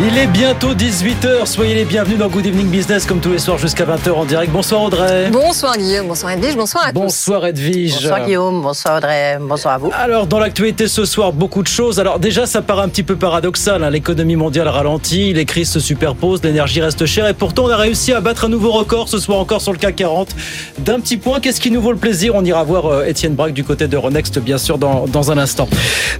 Il est bientôt 18h, soyez les bienvenus dans Good Evening Business comme tous les soirs jusqu'à 20h en direct. Bonsoir Audrey. Bonsoir Guillaume, bonsoir Edwige, bonsoir à Bonsoir Edwige. Bonsoir Guillaume, bonsoir Audrey, bonsoir à vous. Alors dans l'actualité ce soir, beaucoup de choses. Alors déjà ça paraît un petit peu paradoxal, hein. l'économie mondiale ralentit, les crises se superposent, l'énergie reste chère et pourtant on a réussi à battre un nouveau record ce soir encore sur le CAC 40 d'un petit point. Qu'est-ce qui nous vaut le plaisir? On ira voir euh, Étienne Braque du côté de Renext bien sûr dans, dans un instant.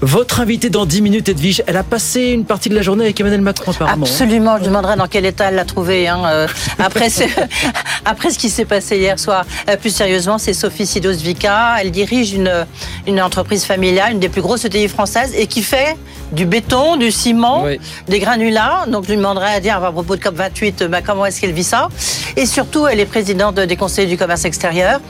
Votre invité dans 10 minutes Edwige, elle a passé une partie de la journée avec Emmanuel Macron Absolument, je demanderai dans quel état elle l'a trouvé. Hein, euh, après, ce, après ce qui s'est passé hier soir. Euh, plus sérieusement, c'est Sophie Sidos-Vica. Elle dirige une, une entreprise familiale, une des plus grosses ETI françaises, et qui fait du béton, du ciment, Oui. des granulats. Donc, je lui demanderai à dire à propos de COP28, bah, comment est-ce qu'elle vit ça? Et surtout, elle est présidente des conseillers du commerce extérieur.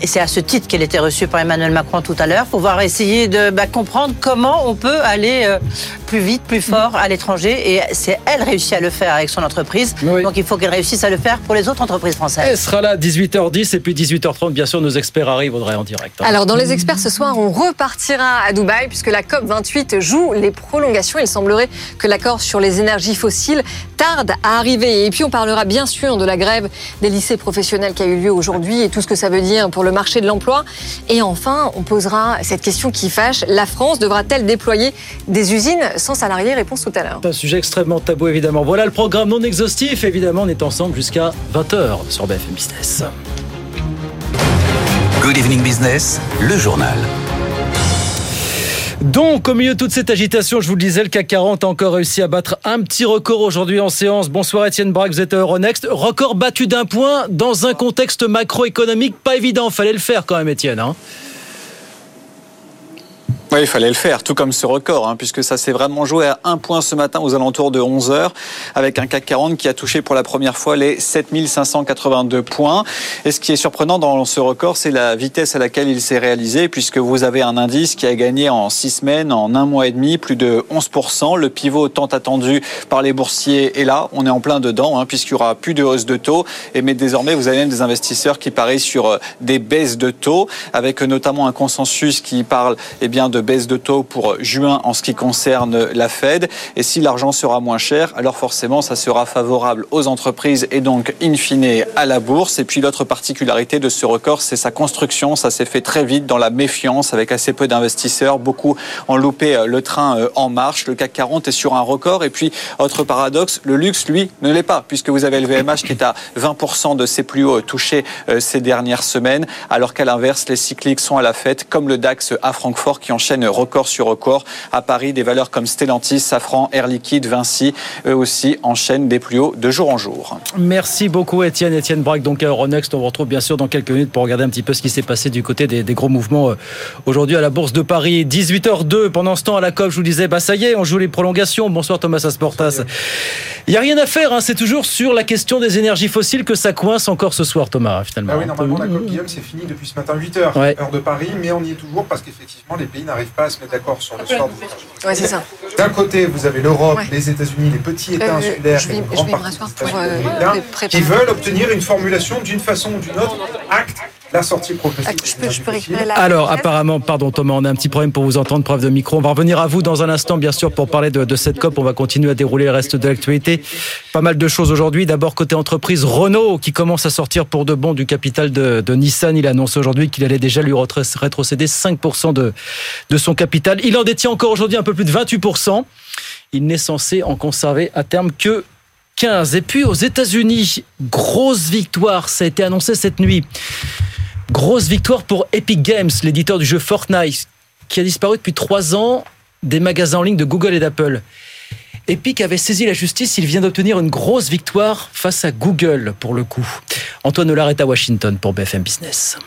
Et c'est à ce titre qu'elle était reçue par Emmanuel Macron tout à l'heure, pour pouvoir essayer de bah, comprendre comment on peut aller euh, plus vite, plus fort à l'étranger. Et c'est elle réussit à le faire avec son entreprise. Oui. Donc, il faut qu'elle réussisse à le faire pour les autres entreprises françaises. Elle sera là à 18h10 et puis 18h30 bien sûr nos experts arrivent Audrey en direct. hein. Alors dans les experts ce soir, on repartira à Dubaï puisque la COP 28 joue les prolongations. Il semblerait que l'accord sur les énergies fossiles tarde à arriver. Et puis on parlera bien sûr de la grève des lycées professionnels qui a eu lieu aujourd'hui et tout ce que ça veut dire pour le marché de l'emploi. Et enfin, on posera cette question qui fâche. La France devra-t-elle déployer des usines sans salariés? Réponse tout à l'heure. C'est un sujet extrêmement tabou évidemment. Voilà le programme non exhaustif. Évidemment, on est ensemble jusqu'à 20h sur BFM Business. Good Evening Business, le journal. Donc, au milieu de toute cette agitation, je vous le disais, le CAC 40 a encore réussi à battre un petit record aujourd'hui en séance. Bonsoir Étienne Braque, vous êtes à Euronext. Record battu d'un point dans un contexte macroéconomique pas évident. Fallait le faire quand même, Étienne. hein. Oui, il fallait le faire, tout comme ce record, hein, puisque ça s'est vraiment joué à un point ce matin aux alentours de 11 heures, avec un CAC 40 qui a touché pour la première fois les 7582 points. Et ce qui est surprenant dans ce record, c'est la vitesse à laquelle il s'est réalisé, puisque vous avez un indice qui a gagné en six semaines, en un mois et demi, plus de 11%. Le pivot tant attendu par les boursiers est là, on est en plein dedans, hein, puisqu'il y aura plus de hausse de taux. Et mais désormais, vous avez même des investisseurs qui parient sur euh, des baisses de taux, avec notamment un consensus qui parle eh bien, de baisse de taux pour juin en ce qui concerne la Fed. Et si l'argent sera moins cher, alors forcément, ça sera favorable aux entreprises et donc, in fine, à la bourse. Et puis, l'autre particularité de ce record, c'est sa construction. Ça s'est fait très vite dans la méfiance avec assez peu d'investisseurs. Beaucoup ont loupé euh, le train euh, en marche. Le CAC 40 est sur un record. Et puis, autre paradoxe, le luxe, lui, ne l'est pas, puisque vous avez le VMH qui est à 20% de ses plus hauts touchés euh, ces dernières semaines, alors qu'à l'inverse, les cycliques sont à la fête, comme le DAX à Francfort qui enchaîne record sur record. À Paris, des valeurs comme Stellantis, Safran, Air Liquide, Vinci, eux aussi enchaînent des plus hauts de jour en jour. Merci beaucoup Étienne. Étienne Braque, donc à Euronext. On vous retrouve bien sûr dans quelques minutes pour regarder un petit peu ce qui s'est passé du côté des, des gros mouvements euh, aujourd'hui à la Bourse de Paris. 18h02. Pendant ce temps, à la COP, je vous disais, bah ça y est, on joue les prolongations. Bonsoir Thomas Asportas. Il n'y a rien à faire. hein. C'est toujours sur la question des énergies fossiles que ça coince encore ce soir, Thomas, finalement. Ah oui, normalement, la COP Guillaume, c'est fini depuis ce matin 8h, Ouais. heure de Paris, mais on y est toujours parce qu'effectivement, les pays n'arrivent pas à se mettre d'accord sur le sort de Ouais, c'est ça. D'un côté, vous avez l'Europe, Ouais. les États-Unis, les petits États Euh, insulaires, je vais- et une je grande vais me partie rasseoir des pour, États euh, qui veulent obtenir une formulation d'une façon ou d'une autre, acte la sortie progressive. Ah, Je des peux, je peux énergies récupérer fossiles. la. Alors, apparemment, pardon Thomas, on a un petit problème pour vous entendre, preuve de micro. On va revenir à vous dans un instant, bien sûr, pour parler de, de cette COP. On va continuer à dérouler le reste de l'actualité. Pas mal de choses aujourd'hui. D'abord, côté entreprise, Renault, qui commence à sortir pour de bon du capital de, de Nissan. Il a annoncé aujourd'hui qu'il allait déjà lui rétrocéder 5% de, de son capital. Il en détient encore aujourd'hui un peu plus de 28%. Il n'est censé en conserver à terme que 15. Et puis aux États-Unis, grosse victoire, ça a été annoncé cette nuit. Grosse victoire pour Epic Games, l'éditeur du jeu Fortnite, qui a disparu depuis trois ans des magasins en ligne de Google et d'Apple. Epic avait saisi la justice, il vient d'obtenir une grosse victoire face à Google pour le coup. Antoine Hollard est à Washington pour BFM Business.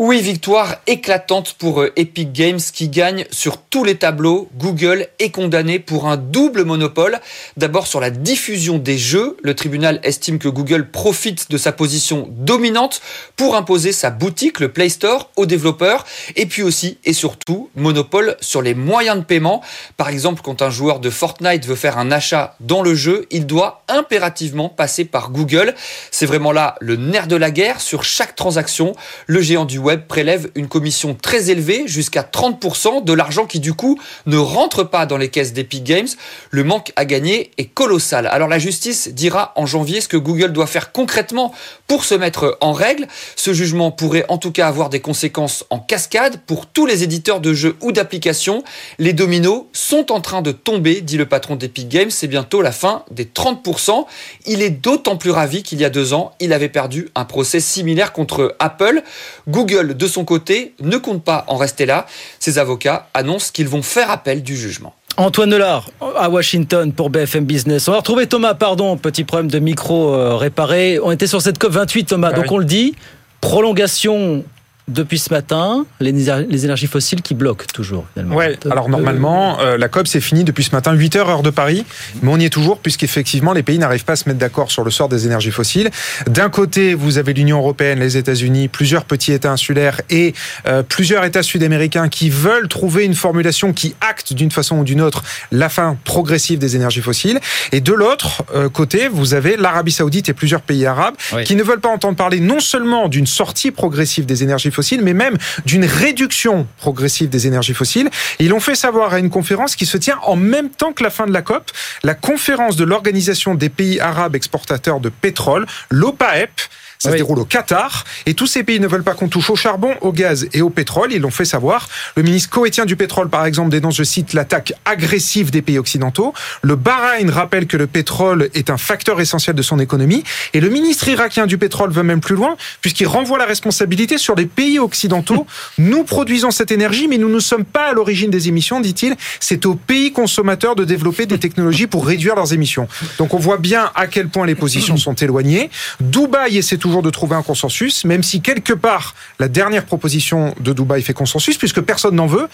Oui, victoire éclatante pour euh, Epic Games qui gagne sur tous les tableaux. Google est condamné pour un double monopole. D'abord sur la diffusion des jeux. Le tribunal estime que Google profite de sa position dominante pour imposer sa boutique, le Play Store, aux développeurs. Et puis aussi et surtout, monopole sur les moyens de paiement. Par exemple, quand un joueur de Fortnite veut faire un achat dans le jeu, il doit impérativement passer par Google. C'est vraiment là le nerf de la guerre. Sur chaque transaction, le géant du web prélève une commission très élevée, jusqu'à 30% de l'argent qui du coup ne rentre pas dans les caisses d'Epic Games. Le manque à gagner est colossal. Alors la justice dira en janvier ce que Google doit faire concrètement pour se mettre en règle. Ce jugement pourrait en tout cas avoir des conséquences en cascade pour tous les éditeurs de jeux ou d'applications. Les dominos sont en train de tomber, dit le patron d'Epic Games. C'est bientôt la fin des 30%. Il est d'autant plus ravi qu'il y a deux ans, il avait perdu un procès similaire contre Apple. Google de son côté, ne compte pas en rester là. Ses avocats annoncent qu'ils vont faire appel du jugement. Antoine Nelard à Washington pour BFM Business. On va retrouver Thomas, pardon, petit problème de micro euh, réparé. On était sur cette COP 28, Thomas, donc on le dit, prolongation depuis ce matin, les, énergies fossiles qui bloquent toujours. Ouais, alors normalement, euh, la COP c'est fini depuis ce matin, 8 heures heure de Paris, mais on y est toujours puisqu'effectivement les pays n'arrivent pas à se mettre d'accord sur le sort des énergies fossiles. D'un côté, vous avez l'Union européenne, les États-Unis, plusieurs petits États insulaires et euh, plusieurs États sud-américains qui veulent trouver une formulation qui acte d'une façon ou d'une autre la fin progressive des énergies fossiles. Et de l'autre euh, côté, vous avez l'Arabie saoudite et plusieurs pays arabes qui ne veulent pas entendre parler non seulement d'une sortie progressive des énergies fossiles, mais même d'une réduction progressive des énergies fossiles. ils l'ont fait savoir à une conférence qui se tient en même temps que la fin de la COP, la conférence de l'Organisation des pays arabes exportateurs de pétrole, l'OPAEP, ça se déroule au Qatar. Et tous ces pays ne veulent pas qu'on touche au charbon, au gaz et au pétrole. Ils l'ont fait savoir. Le ministre koweïtien du pétrole, par exemple, dénonce, je cite, l'attaque agressive des pays occidentaux. Le Bahreïn rappelle que le pétrole est un facteur essentiel de son économie. Et le ministre irakien du pétrole veut même plus loin, puisqu'il renvoie la responsabilité sur les pays occidentaux. Nous produisons cette énergie, mais nous ne sommes pas à l'origine des émissions, dit-il. C'est aux pays consommateurs de développer des technologies pour réduire leurs émissions. Donc on voit bien à quel point les positions sont éloignées. Dubaï essaie toujours de trouver un consensus, même si quelque part la dernière proposition de Dubaï fait consensus, puisque personne n'en veut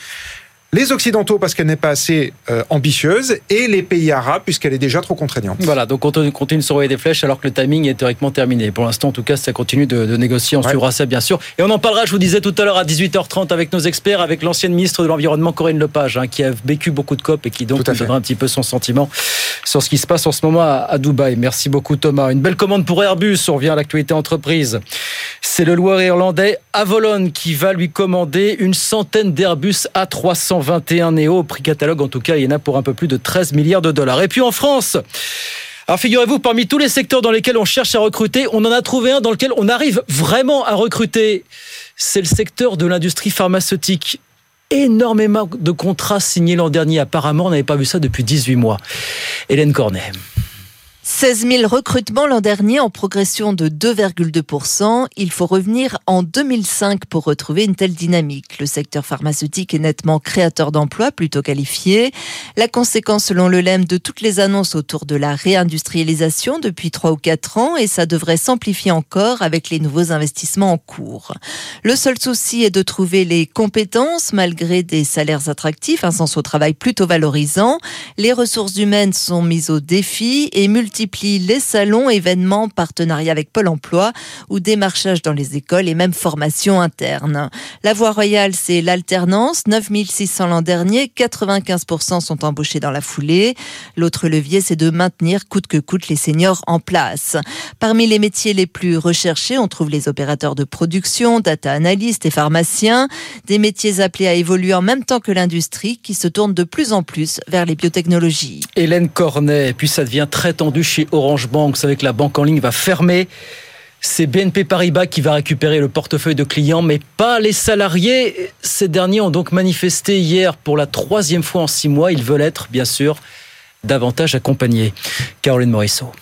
les Occidentaux parce qu'elle n'est pas assez euh, ambitieuse et les pays arabes puisqu'elle est déjà trop contraignante. Voilà, donc on continue de s'envoyer des flèches alors que le timing est théoriquement terminé. Pour l'instant, en tout cas, ça continue de, négocier. On suivra ça, bien sûr. Et on en parlera, je vous disais tout à l'heure, à 18h30 avec nos experts, avec l'ancienne ministre de l'Environnement, Corinne Lepage, hein, qui a vécu beaucoup de COP et qui donc nous donnera un petit peu son sentiment sur ce qui se passe en ce moment à, à Dubaï. Merci beaucoup, Thomas. Une belle commande pour Airbus. On revient à l'actualité entreprise. C'est le Loire-Irlandais Avolon qui va lui commander une centaine d'Airbus A321 Neo. Au prix catalogue, en tout cas, il y en a pour un peu plus de 13 milliards de dollars. Et puis en France, alors figurez-vous, parmi tous les secteurs dans lesquels on cherche à recruter, on en a trouvé un dans lequel on arrive vraiment à recruter. C'est le secteur de l'industrie pharmaceutique. Énormément de contrats signés l'an dernier. Apparemment, on n'avait pas vu ça depuis 18 mois. Hélène Cornet. 16 000 recrutements l'an dernier en progression de 2,2%. Il faut revenir en 2005 pour retrouver une telle dynamique. Le secteur pharmaceutique est nettement créateur d'emplois, plutôt qualifié. La conséquence, selon le LEM, de toutes les annonces autour de la réindustrialisation depuis 3 ou 4 ans et ça devrait s'amplifier encore avec les nouveaux investissements en cours. Le seul souci est de trouver les compétences malgré des salaires attractifs, un sens au travail plutôt valorisant. Les ressources humaines sont mises au défi et multiplie les salons, événements, partenariats avec Pôle emploi ou démarchage dans les écoles et même formation interne. La voie royale, c'est l'alternance. 9600 l'an dernier, 95% sont embauchés dans la foulée. L'autre levier, c'est de maintenir coûte que coûte les seniors en place. Parmi les métiers les plus recherchés, on trouve les opérateurs de production, data analystes et pharmaciens, des métiers appelés à évoluer en même temps que l'industrie qui se tourne de plus en plus vers les biotechnologies. Hélène Cornet, puis ça devient très tendu chez Orange Bank. Vous savez que la banque en ligne va fermer. C'est BNP Paribas qui va récupérer le portefeuille de clients, mais pas les salariés. Ces derniers ont donc manifesté hier pour la troisième fois en six mois. Ils veulent être, bien sûr, davantage accompagnés. Caroline Morisseau.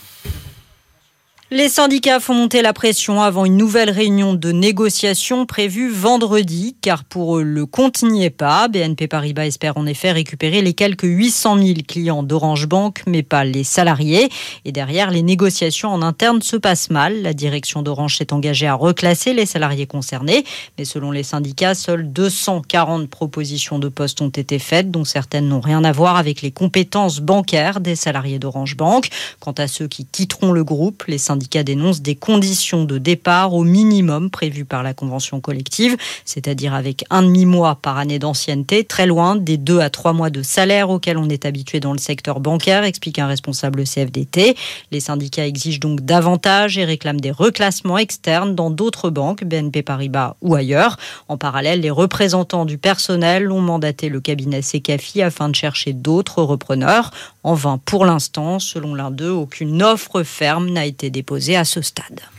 Les syndicats font monter la pression avant une nouvelle réunion de négociation prévue vendredi, car pour eux, le compte n'y est pas. BNP Paribas espère en effet récupérer les quelques 800 000 clients d'Orange Bank, mais pas les salariés. Et derrière, les négociations en interne se passent mal. La direction d'Orange s'est engagée à reclasser les salariés concernés, mais selon les syndicats, seules 240 propositions de postes ont été faites, dont certaines n'ont rien à voir avec les compétences bancaires des salariés d'Orange Bank. Quant à ceux qui quitteront le groupe, les syndicats syndicat dénonce des conditions de départ au minimum prévues par la convention collective, c'est-à-dire avec un demi-mois par année d'ancienneté, très loin des deux à trois mois de salaire auxquels on est habitué dans le secteur bancaire, explique un responsable CFDT. Les syndicats exigent donc davantage et réclament des reclassements externes dans d'autres banques, BNP Paribas ou ailleurs. En parallèle, les représentants du personnel ont mandaté le cabinet Secafi afin de chercher d'autres repreneurs. En vain pour l'instant, selon l'un d'eux, aucune offre ferme n'a été déposée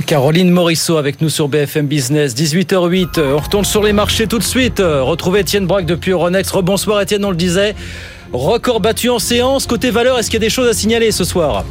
Caroline Morisseau avec nous sur BFM Business, 18h08. On retourne sur les marchés tout de suite. Retrouvez Étienne Braque depuis Euronext. Rebonsoir Étienne, on le disait. Record battu en séance. Côté valeur, est-ce qu'il y a des choses à signaler ce soir?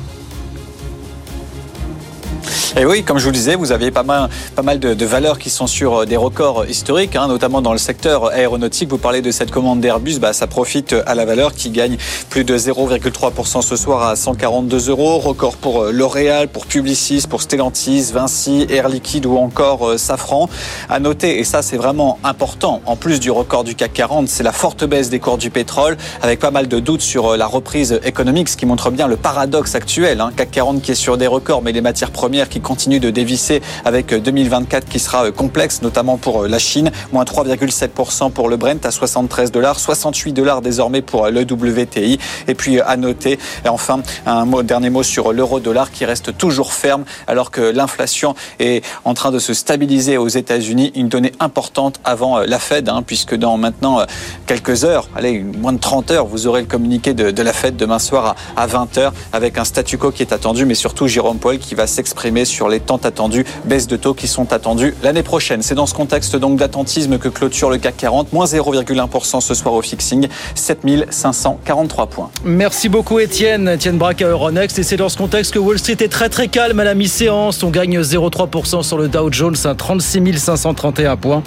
Et oui, comme je vous le disais, vous avez pas mal, pas mal de, valeurs qui sont sur euh, des records historiques, hein, notamment dans le secteur aéronautique. Vous parlez de cette commande d'Airbus, bah, ça profite à la valeur qui gagne plus de 0,3% ce soir à 142 euros. Record pour euh, L'Oréal, pour Publicis, pour Stellantis, Vinci, Air Liquide ou encore euh, Safran. À noter, et ça c'est vraiment important, en plus du record du CAC 40, c'est la forte baisse des cours du pétrole, avec pas mal de doutes sur la reprise économique, ce qui montre bien le paradoxe actuel. Hein. CAC 40 qui est sur des records, mais les matières premières qui continue de dévisser avec 2024 qui sera euh, complexe, notamment pour euh, la Chine. Moins 3,7% pour le Brent à 73 dollars, 68 dollars désormais pour euh, le WTI. Et puis à noter, enfin, un dernier mot sur l'euro-dollar qui reste toujours ferme alors que l'inflation est en train de se stabiliser aux États-Unis. Une donnée importante avant la Fed, hein, puisque dans maintenant quelques heures, allez, moins de 30 heures, vous aurez le communiqué de, la Fed demain soir à, à 20 heures avec un statu quo qui est attendu, mais surtout Jérôme Paul qui va s'exprimer sur les tant attendus baisses de taux qui sont attendues l'année prochaine. C'est dans ce contexte donc d'attentisme que clôture le CAC 40, moins 0,1% ce soir au fixing, 7543 points. Merci beaucoup Étienne, Étienne Braque à Euronext. Et c'est dans ce contexte que Wall Street est très très calme à la mi-séance. On gagne 0,3% sur le Dow Jones, à 36 531 points.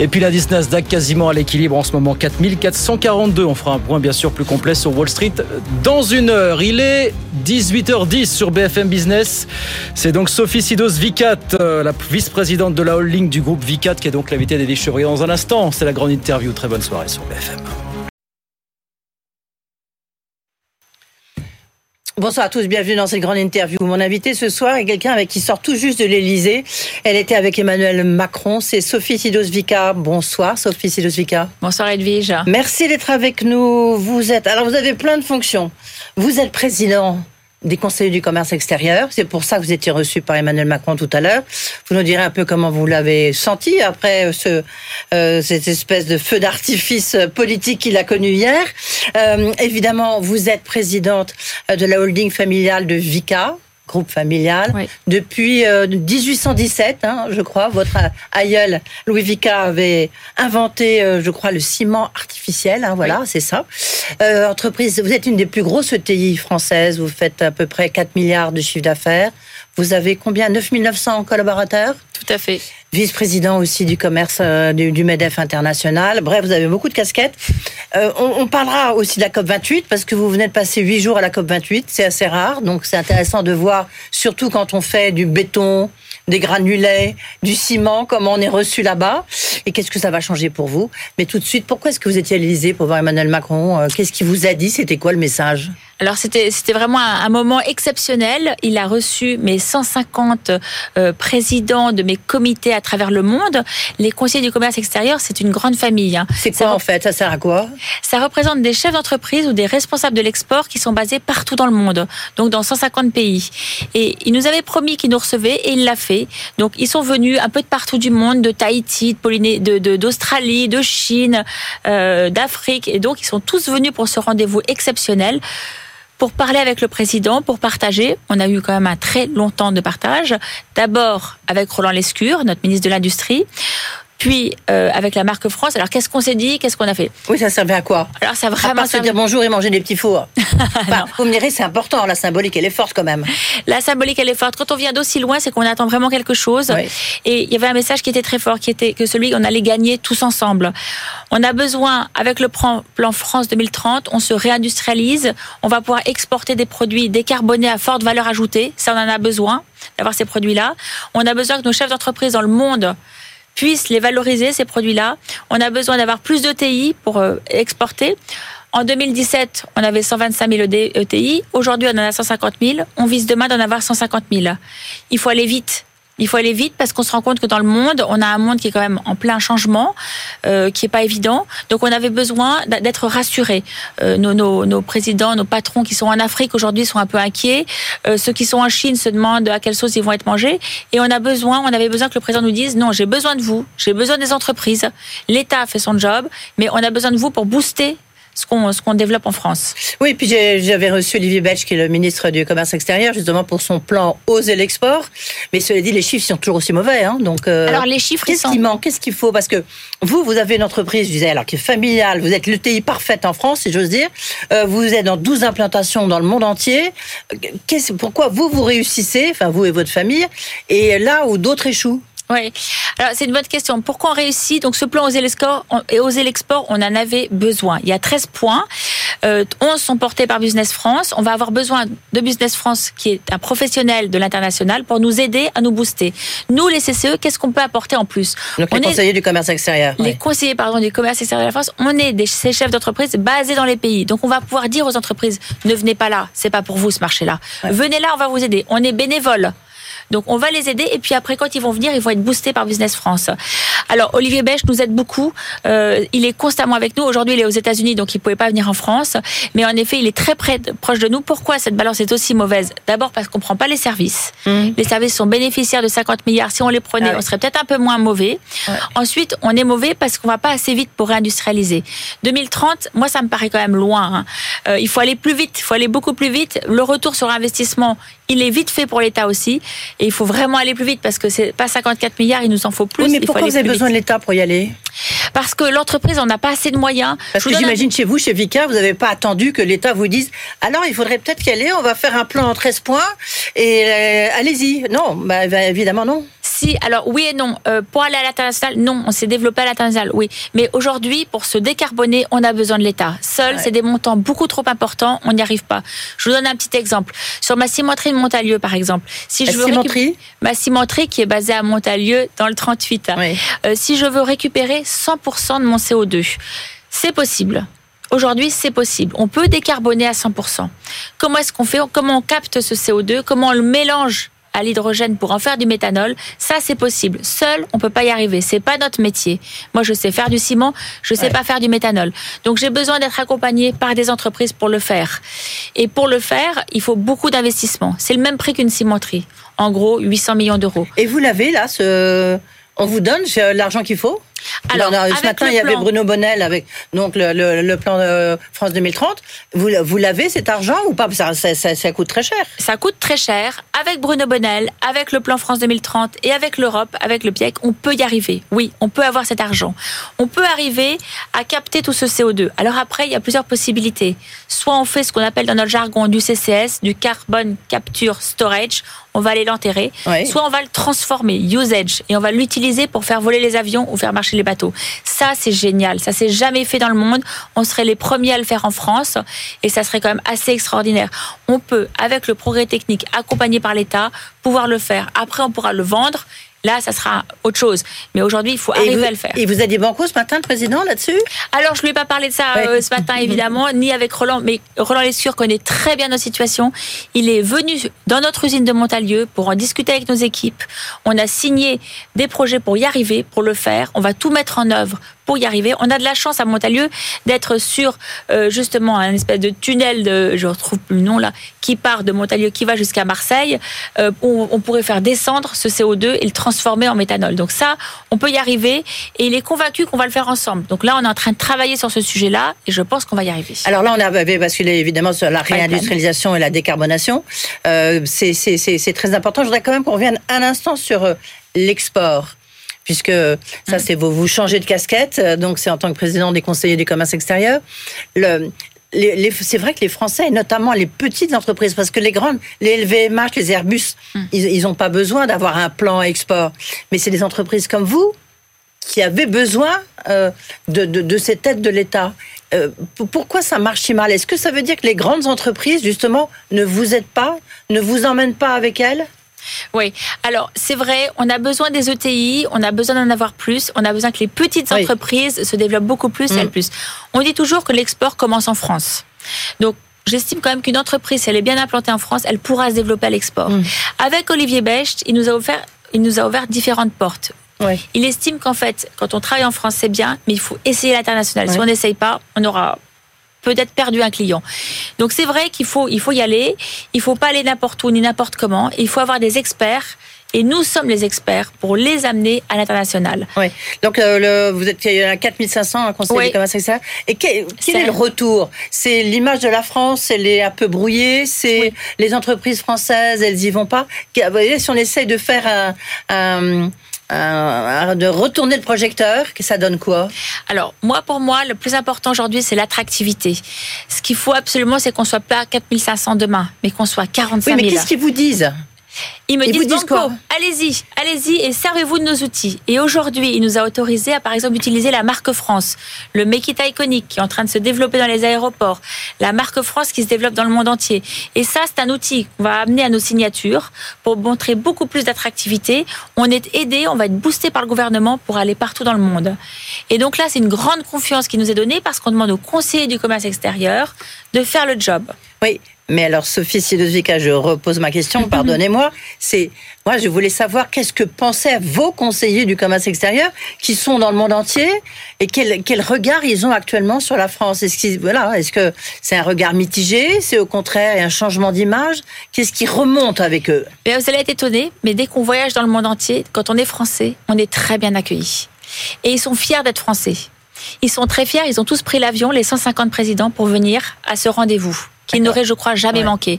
Et puis l'indice Nasdaq quasiment à l'équilibre en ce moment, 4442. On fera un point bien sûr plus complet sur Wall Street dans une heure. Il est 18h10 sur BFM Business. C'est donc Sophie Sidos Vicat, euh, la vice-présidente de la holding du groupe Vicat, qui est donc l'invité des Chevrier dans un instant. C'est la grande interview. Très bonne soirée sur BFM. Bonsoir à tous, bienvenue dans cette grande interview. Mon invité ce soir est quelqu'un avec qui sort tout juste de l'Elysée. Elle était avec Emmanuel Macron, c'est Sophie Sidos-Vica. Bonsoir Sophie Sidos-Vica. Bonsoir Edwige. Merci d'être avec nous. Vous êtes, alors vous avez plein de fonctions. Vous êtes président des conseillers du commerce extérieur. C'est pour ça que vous étiez reçu par Emmanuel Macron tout à l'heure. Vous nous direz un peu comment vous l'avez senti après ce, euh, cette espèce de feu d'artifice politique qu'il a connu hier. Euh, évidemment, vous êtes présidente de la holding familiale de Vica, groupe familial. Depuis 1817, euh, hein, je crois, votre aïeul Louis Vica avait inventé, euh, je crois, le ciment artificiel. Hein, voilà, c'est ça. Euh, entreprise, vous êtes une des plus grosses ETI françaises. Vous faites à peu près 4 milliards de chiffre d'affaires. Vous avez combien? 9900 collaborateurs? Tout à fait. Vice-président aussi du commerce du, MEDEF international. Bref, vous avez beaucoup de casquettes. on, on, parlera aussi de la COP 28 parce que vous venez de passer huit jours à la COP 28. C'est assez rare, donc c'est intéressant de voir, surtout quand on fait du béton, des granulés, du ciment, comment on est reçu là-bas, et qu'est-ce que ça va changer pour vous. Mais tout de suite, pourquoi est-ce que vous étiez à l'Élysée pour voir Emmanuel Macron? Qu'est-ce qu'il vous a dit? C'était quoi le message? Alors c'était c'était vraiment un, moment exceptionnel. Il a reçu mes 150 euh, présidents de mes comités à travers le monde. Les conseillers du commerce extérieur, c'est une grande famille. Hein. C'est quoi en fait? Ça sert à quoi? Ça représente des chefs d'entreprise ou des responsables de l'export qui sont basés partout dans le monde, donc dans 150 pays. Et il nous avait promis qu'il nous recevait et il l'a fait. Donc ils sont venus un peu de partout du monde, de Tahiti, de d'Australie, de, de, Chine, euh, d'Afrique, et donc ils sont tous venus pour ce rendez-vous exceptionnel pour parler avec le président, pour partager. On a eu quand même un très long temps de partage. D'abord avec Roland Lescure, notre ministre de l'Industrie puis euh, avec la marque France. Alors qu'est-ce qu'on s'est dit? Qu'est-ce qu'on a fait? Oui, ça servait à quoi? Alors ça a À vraiment part se dire bonjour et manger des petits fours. Enfin, vous me direz, c'est important, la symbolique, elle est forte quand même. La symbolique, elle est forte. Quand on vient d'aussi loin, c'est qu'on attend vraiment quelque chose. Et il y avait un message qui était très fort, qui était que celui qu'on allait gagner tous ensemble. On a besoin, avec le plan plan France 2030, on se réindustrialise. On va pouvoir exporter des produits décarbonés à forte valeur ajoutée. Ça, on en a besoin d'avoir ces produits-là. On a besoin que nos chefs d'entreprise dans le monde puissent les valoriser, ces produits-là. On a besoin d'avoir plus d'ETI pour euh, exporter. En 2017, on avait 125 000 ETI. Aujourd'hui, on en a 150 000. On vise demain d'en avoir 150 000. Il faut aller vite. Il faut aller vite parce qu'on se rend compte que dans le monde, on a un monde qui est quand même en plein changement, euh, qui est pas évident. Donc on avait besoin d'être rassurés. Euh, nos, nos, nos présidents, nos patrons qui sont en Afrique aujourd'hui sont un peu inquiets. Euh, ceux qui sont en Chine se demandent à quelle sauce ils vont être mangés. Et on a besoin, on avait besoin que le président nous dise non, j'ai besoin de vous, j'ai besoin des entreprises. L'État fait son job, mais on a besoin de vous pour booster ce qu'on ce qu'on développe en France. Oui, puis j'avais reçu Olivier Belch, qui est le ministre du Commerce extérieur, justement pour son plan Oser l'export. Mais cela dit, les chiffres sont toujours aussi mauvais. Hein, donc, euh, Alors, les chiffres, qu'est-ce sont- qui manque? Qu'est-ce qu'il faut? Parce que vous, vous avez une entreprise, je disais, alors qui est familiale, vous êtes l'ETI parfaite en France, si j'ose dire. Euh, vous êtes dans 12 implantations dans le monde entier. Qu'est-ce- pourquoi vous, vous réussissez, enfin vous et votre famille, et là où d'autres échouent? Oui. Alors c'est une bonne question. Pourquoi on réussit Donc ce plan oser l'export et oser l'export, on en avait besoin. Il y a 13 points. Euh, 11 sont portés par Business France. On va avoir besoin de Business France qui est un professionnel de l'international pour nous aider à nous booster. Nous les CCE, qu'est-ce qu'on peut apporter en plus Donc On les est- conseillers du commerce extérieur. les conseillers pardon, du commerce extérieur de la France, on est des, ces chefs d'entreprise basés dans les pays. Donc on va pouvoir dire aux entreprises, ne venez pas là, c'est pas pour vous ce marché-là. Venez là, on va vous aider. On est bénévoles. Donc on va les aider et puis après quand ils vont venir, ils vont être boostés par Business France. Alors Olivier Bech nous aide beaucoup. Euh, il est constamment avec nous. Aujourd'hui il est aux États-Unis donc il pouvait pas venir en France. Mais en effet il est très près, proche de nous. Pourquoi cette balance est aussi mauvaise? D'abord parce qu'on prend pas les services. Les services sont bénéficiaires de 50 milliards. Si on les prenait, Ah on serait peut-être un peu moins mauvais. Ensuite, on est mauvais parce qu'on va pas assez vite pour réindustrialiser. 2030, moi, ça me paraît quand même loin. hein. Euh, il faut aller plus vite. Il faut aller beaucoup plus vite. Le retour sur investissement, il est vite fait pour l'État aussi. Et il faut vraiment aller plus vite parce que c'est pas 54 milliards, il nous en faut plus. Oui, mais il pourquoi vous avez besoin vite. de l'État pour y aller? Parce que l'entreprise, on n'a pas assez de moyens. Parce Je que un- j'imagine chez vous, chez Vika, vous n'avez pas attendu que l'État vous dise alors il faudrait peut-être y aller, on va faire un plan en 13 points et euh, allez-y. Non, bah, bah, évidemment non. Si, alors oui et non. Euh, pour aller à l'international, non, on s'est développé à l'international, oui. Mais aujourd'hui, pour se décarboner, on a besoin de l'État. Seul, c'est des montants beaucoup trop importants, on n'y arrive pas. Je vous donne un petit exemple. Sur ma cimenterie de Montalieu, par exemple. Si La je veux cimenterie récup- Ma cimenterie qui est basée à Montalieu, dans le 38. Euh, si je veux récupérer 100% de mon CO2, c'est possible. Aujourd'hui, c'est possible. On peut décarboner à 100%. Comment est-ce qu'on fait? Comment on capte ce CO2 Comment on le mélange à l'hydrogène pour en faire du méthanol, ça c'est possible. Seul, on peut pas y arriver. C'est pas notre métier. Moi, je sais faire du ciment, je sais pas faire du méthanol. Donc, j'ai besoin d'être accompagné par des entreprises pour le faire. Et pour le faire, il faut beaucoup d'investissement. C'est le même prix qu'une cimenterie. En gros, 800 millions d'euros. Et vous l'avez là, ce... on vous donne l'argent qu'il faut? Alors, ce matin, il y avait Bruno Bonnel avec donc le, le- le plan de France 2030. Vous, vous l'avez cet argent ou pas? Ça, ça, ça, ça coûte très cher. Ça coûte très cher. Avec Bruno Bonnel, avec le plan France 2030 et avec l'Europe, avec le PIEC, on peut y arriver. Oui, on peut avoir cet argent. On peut arriver à capter tout ce CO2. Alors après, il y a plusieurs possibilités. Soit on fait ce qu'on appelle dans notre jargon du CCS, du carbone capture storage. On va aller l'enterrer. Oui. Soit on va le transformer, usage, et on va l'utiliser pour faire voler les avions ou faire marcher les bateaux. Ça, c'est génial. Ça s'est jamais fait dans le monde. On serait les premiers à le faire en France et ça serait quand même assez extraordinaire. On peut, avec le progrès technique accompagné par l'État, pouvoir le faire. Après, on pourra le vendre. Là, ça sera autre chose. Mais aujourd'hui, il faut Et arriver vous, à le faire. Et vous a dit banco ce matin, le président, là-dessus? Alors, je lui ai pas parlé de ça euh, ce matin, évidemment, ni avec Roland, mais Roland Lescure connaît très bien notre situation. Il est venu dans notre usine de Montalieu pour en discuter avec nos équipes. On a signé des projets pour y arriver, pour le faire. On va tout mettre en œuvre pour y arriver. On a de la chance à Montalieu d'être sur euh, justement un espèce de tunnel de, je retrouve plus le nom là, qui part de Montalieu, qui va jusqu'à Marseille. Euh, on, on pourrait faire descendre ce CO2 et le transformer en méthanol. Donc ça, on peut y arriver et il est convaincu qu'on va le faire ensemble. Donc là, on est en train de travailler sur ce sujet-là et je pense qu'on va y arriver. Alors là, on avait basculé évidemment sur la réindustrialisation et la décarbonation. Euh, c'est- très important. Je voudrais quand même qu'on revienne un instant sur euh, l'export. Puisque ça, Mm. c'est vous, vous changez de casquette, euh, donc c'est en tant que président des conseillers du commerce extérieur. Le, les- les- c'est vrai que les Français, et notamment les petites entreprises, parce que les grandes, les LVMH, les Airbus, Mm. ils n'ont pas besoin d'avoir un plan export. Mais c'est des entreprises comme vous qui avaient besoin euh, de, de, de cette aide de l'État. Euh, pourquoi ça marche si mal? Est-ce que ça veut dire que les grandes entreprises, justement, ne vous aident pas, ne vous emmènent pas avec elles? Oui, alors c'est vrai, on a besoin des ETI, on a besoin d'en avoir plus, on a besoin que les petites Oui. entreprises se développent beaucoup plus et Mm. plus. On dit toujours que l'export commence en France. Donc J'estime quand même qu'une entreprise, si elle est bien implantée en France, elle pourra se développer à l'export. Mm. Avec Olivier Becht, il nous a offert, il nous a ouvert différentes portes. Oui. Il estime qu'en fait, quand on travaille en France, c'est bien, mais il faut essayer l'international. Si on n'essaye pas, on aura peut-être perdu un client. Donc c'est vrai qu'il faut, il faut y aller. Il faut pas aller n'importe où ni n'importe comment. Il faut avoir des experts. Et nous sommes les experts pour les amener à l'international. Oui. Donc euh, le, vous êtes a 4500 un conseil Oui. du commerce extérieur. Et quel, est le retour? C'est l'image de la France, elle est un peu brouillée. C'est les entreprises françaises, elles y vont pas. Vous voyez, si on essaye de faire un, un- un- de retourner le projecteur, que ça donne quoi? Alors, moi, pour moi, le plus important aujourd'hui, c'est l'attractivité. Ce qu'il faut absolument, c'est qu'on soit pas 4500 demain, mais qu'on soit 45 Oui, 000. mais qu'est-ce qu'ils vous disent? Ils me Ils disent, Banco, allez-y, allez-y et servez-vous de nos outils. Et aujourd'hui, il nous a autorisé à, par exemple, utiliser la marque France, le Make It Iconic qui est en train de se développer dans les aéroports, la marque France qui se développe dans le monde entier. Et ça, c'est un outil qu'on va amener à nos signatures pour montrer beaucoup plus d'attractivité. On est aidé, on va être boosté par le gouvernement pour aller partout dans le monde. Et donc là, c'est une grande confiance qui nous est donnée parce qu'on demande aux conseillers du commerce extérieur de faire le job. Oui, mais alors Sophie Sidozvika, je repose ma question, pardonnez-moi. C'est moi, je voulais savoir qu'est-ce que pensaient vos conseillers du commerce extérieur qui sont dans le monde entier et quel, quel regard ils ont actuellement sur la France. Est-ce voilà, est-ce que c'est un regard mitigé, c'est au contraire un changement d'image? Qu'est-ce qui remonte avec eux? Mais vous allez être étonné, mais dès qu'on voyage dans le monde entier, quand on est français, on est très bien accueillis. Et ils sont fiers d'être français. Ils sont très fiers, ils ont tous pris l'avion, les 150 présidents, pour venir à ce rendez-vous qu'ils n'auraient, je crois, jamais Ouais. manqué.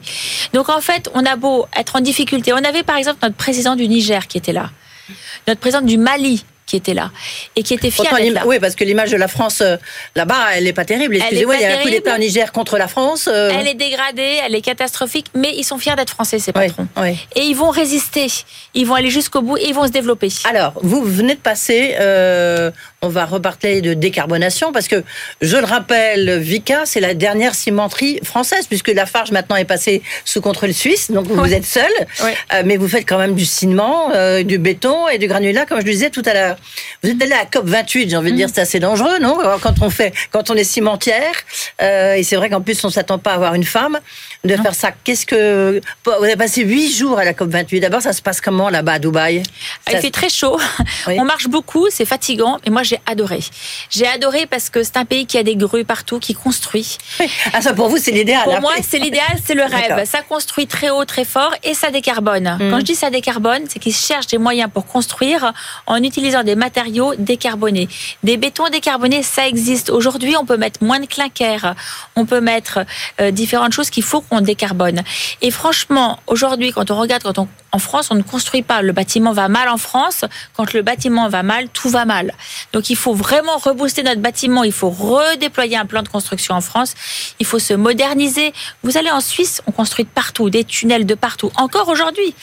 Donc en fait, on a beau être en difficulté. On avait par exemple notre président du Niger qui était là, notre président du Mali qui était là, et qui était fier Pourtant, d'être là. Oui, parce que l'image de la France euh, là-bas, elle n'est pas terrible. Excusez-moi, il y a un coup terrible. d'État au Niger contre la France. euh, Elle est dégradée, elle est catastrophique, mais ils sont fiers d'être français, ces patrons. oui. Et ils vont résister, ils vont aller jusqu'au bout et ils vont se développer. Alors, vous venez de passer, euh, on va reparler de décarbonation, parce que, je le rappelle, Vika, c'est la dernière cimenterie française, puisque Lafarge maintenant est passée sous contrôle suisse, donc vous Ouais. êtes seul, Ouais. euh, mais vous faites quand même du ciment, du béton et du granulat, comme je le disais tout à l'heure. Vous êtes allé à COP 28, j'ai envie de dire, c'est assez dangereux, non? Quand on fait, quand on est cimentière, euh, et c'est vrai qu'en plus on s'attend pas à avoir une femme, de faire ça. Qu'est-ce que vous avez passé huit jours à la COP 28. D'abord, ça se passe comment là-bas à Dubaï? Il Ça- fait très chaud. Oui. On marche beaucoup, c'est fatigant, mais moi j'ai adoré. J'ai adoré parce que c'est un pays qui a des grues partout, qui construit. Ah, ça pour vous, c'est l'idéal. Pour hein. moi, c'est l'idéal, c'est le rêve. Ça construit très haut, très fort et ça décarbone. Mm. Quand je dis ça décarbone, c'est qu'ils cherchent des moyens pour construire en utilisant des matériaux décarbonés. Des bétons décarbonés, ça existe. Aujourd'hui, on peut mettre moins de clinker, on peut mettre euh, différentes choses qu'il faut qu'on décarbone. Et franchement, aujourd'hui, quand on regarde, quand on en France, on ne construit pas. Le bâtiment va mal en France. Quand le bâtiment va mal, tout va mal. Donc il faut vraiment rebooster notre bâtiment. Il faut redéployer un plan de construction en France. Il faut se moderniser. Vous allez en Suisse, on construit de partout, des tunnels de partout. Encore aujourd'hui.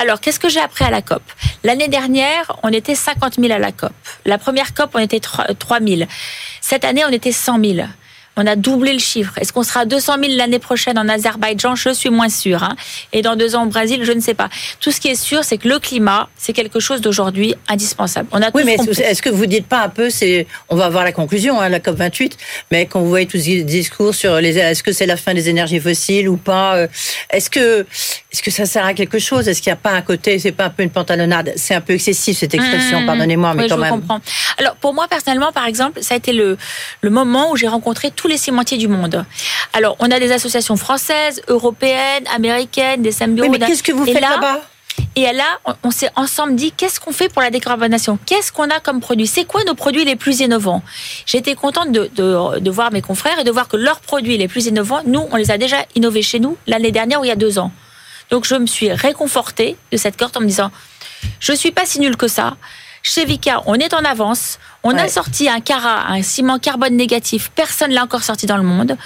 Alors, qu'est-ce que j'ai appris à la COP? L'année dernière, on était 50 000 à la COP. La première COP, on était 3 000. Cette année, on était 100 000. On a doublé le chiffre. Est-ce qu'on sera à 200 000 l'année prochaine en Azerbaïdjan? Je suis moins sûre. hein. Et dans deux ans au Brésil, je ne sais pas. Tout ce qui est sûr, c'est que le climat, c'est quelque chose d'aujourd'hui indispensable. On a Oui, mais est-ce que vous dites pas un peu, c'est, on va avoir la conclusion, hein, la COP 28, mais quand vous voyez tous ces discours sur les, est-ce que c'est la fin des énergies fossiles ou pas, euh, est-ce que, est-ce que ça sert à quelque chose? Est-ce qu'il n'y a pas un côté, c'est pas un peu une pantalonnade? C'est un peu excessif cette expression, Mmh, pardonnez-moi, mais oui, quand je même. comprends. Alors pour moi personnellement, par exemple, ça a été le le moment où j'ai rencontré tous les cimentiers du monde. Alors on a des associations françaises, européennes, américaines, des symbiotes. Oui, mais qu'est-ce que vous faites là- là-bas? Et là, on, on s'est ensemble dit qu'est-ce qu'on fait pour la décarbonation? Qu'est-ce qu'on a comme produit? C'est quoi nos produits les plus innovants? J'étais contente de, de, de voir mes confrères et de voir que leurs produits les plus innovants, nous, on les a déjà innovés chez nous l'année dernière ou il y a deux ans. Donc je me suis réconfortée de cette cohorte en me disant je suis pas si nulle que ça. Chez Vica, on est en avance. On a sorti un Cara, un ciment carbone négatif. Personne l'a encore sorti dans le monde.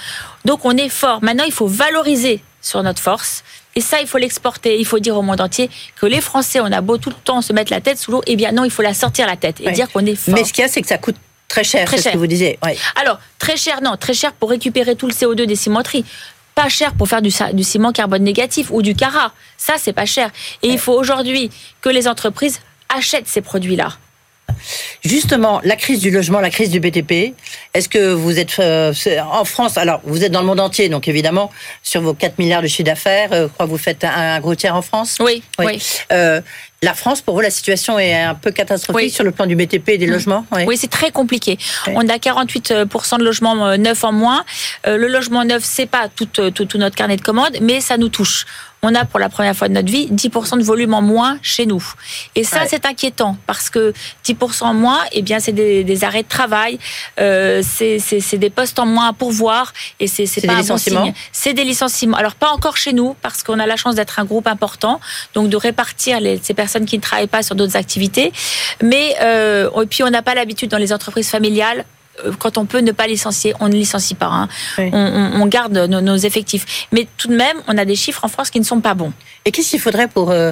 Donc on est fort. Maintenant, il faut valoriser sur notre force. Et ça, il faut l'exporter. Il faut dire au monde entier que les Français, on a beau tout le temps se mettre la tête sous l'eau. Eh bien non, il faut la sortir la tête et Ouais. dire qu'on est fort. Mais ce qu'il y a, c'est que ça coûte très cher, Très c'est ce cher. que vous disiez. Ouais. Alors, très cher, non, très cher pour récupérer tout le CO2 des cimenteries. Pas cher pour faire du, ciment carbone négatif ou du cara. Ça, c'est pas cher. Et il faut aujourd'hui que les entreprises achètent ces produits-là. Justement, la crise du logement, la crise du BTP, est-ce que vous êtes euh, en France Alors, vous êtes dans le monde entier, donc évidemment, sur vos 4 milliards de chiffre d'affaires, euh, je crois que vous faites un, un gros tiers en France? Oui, oui. Euh, la France, pour vous, la situation est un peu catastrophique sur le plan du BTP et des logements Mm. Oui, c'est très compliqué. On a 48% de logements euh, neufs en moins. Euh, Le logement neuf, c'est pas tout, euh, tout, tout notre carnet de commandes, mais ça nous touche. On a pour la première fois de notre vie 10% de volume en moins chez nous. Et ça, c'est inquiétant parce que 10% en moins, eh bien, c'est des, des arrêts de travail, euh, c'est des postes en moins à pourvoir et c'est pas des un licenciements. C'est des licenciements. Alors pas encore chez nous parce qu'on a la chance d'être un groupe important, donc de répartir les, ces personnes qui ne travaillent pas sur d'autres activités. Mais euh, et puis on n'a pas l'habitude dans les entreprises familiales. Euh, Quand on peut ne pas licencier, on ne licencie pas. hein. On, on- on garde nos, nos effectifs. Mais tout de même, on a des chiffres en France qui ne sont pas bons. Et qu'est-ce qu'il faudrait pour euh,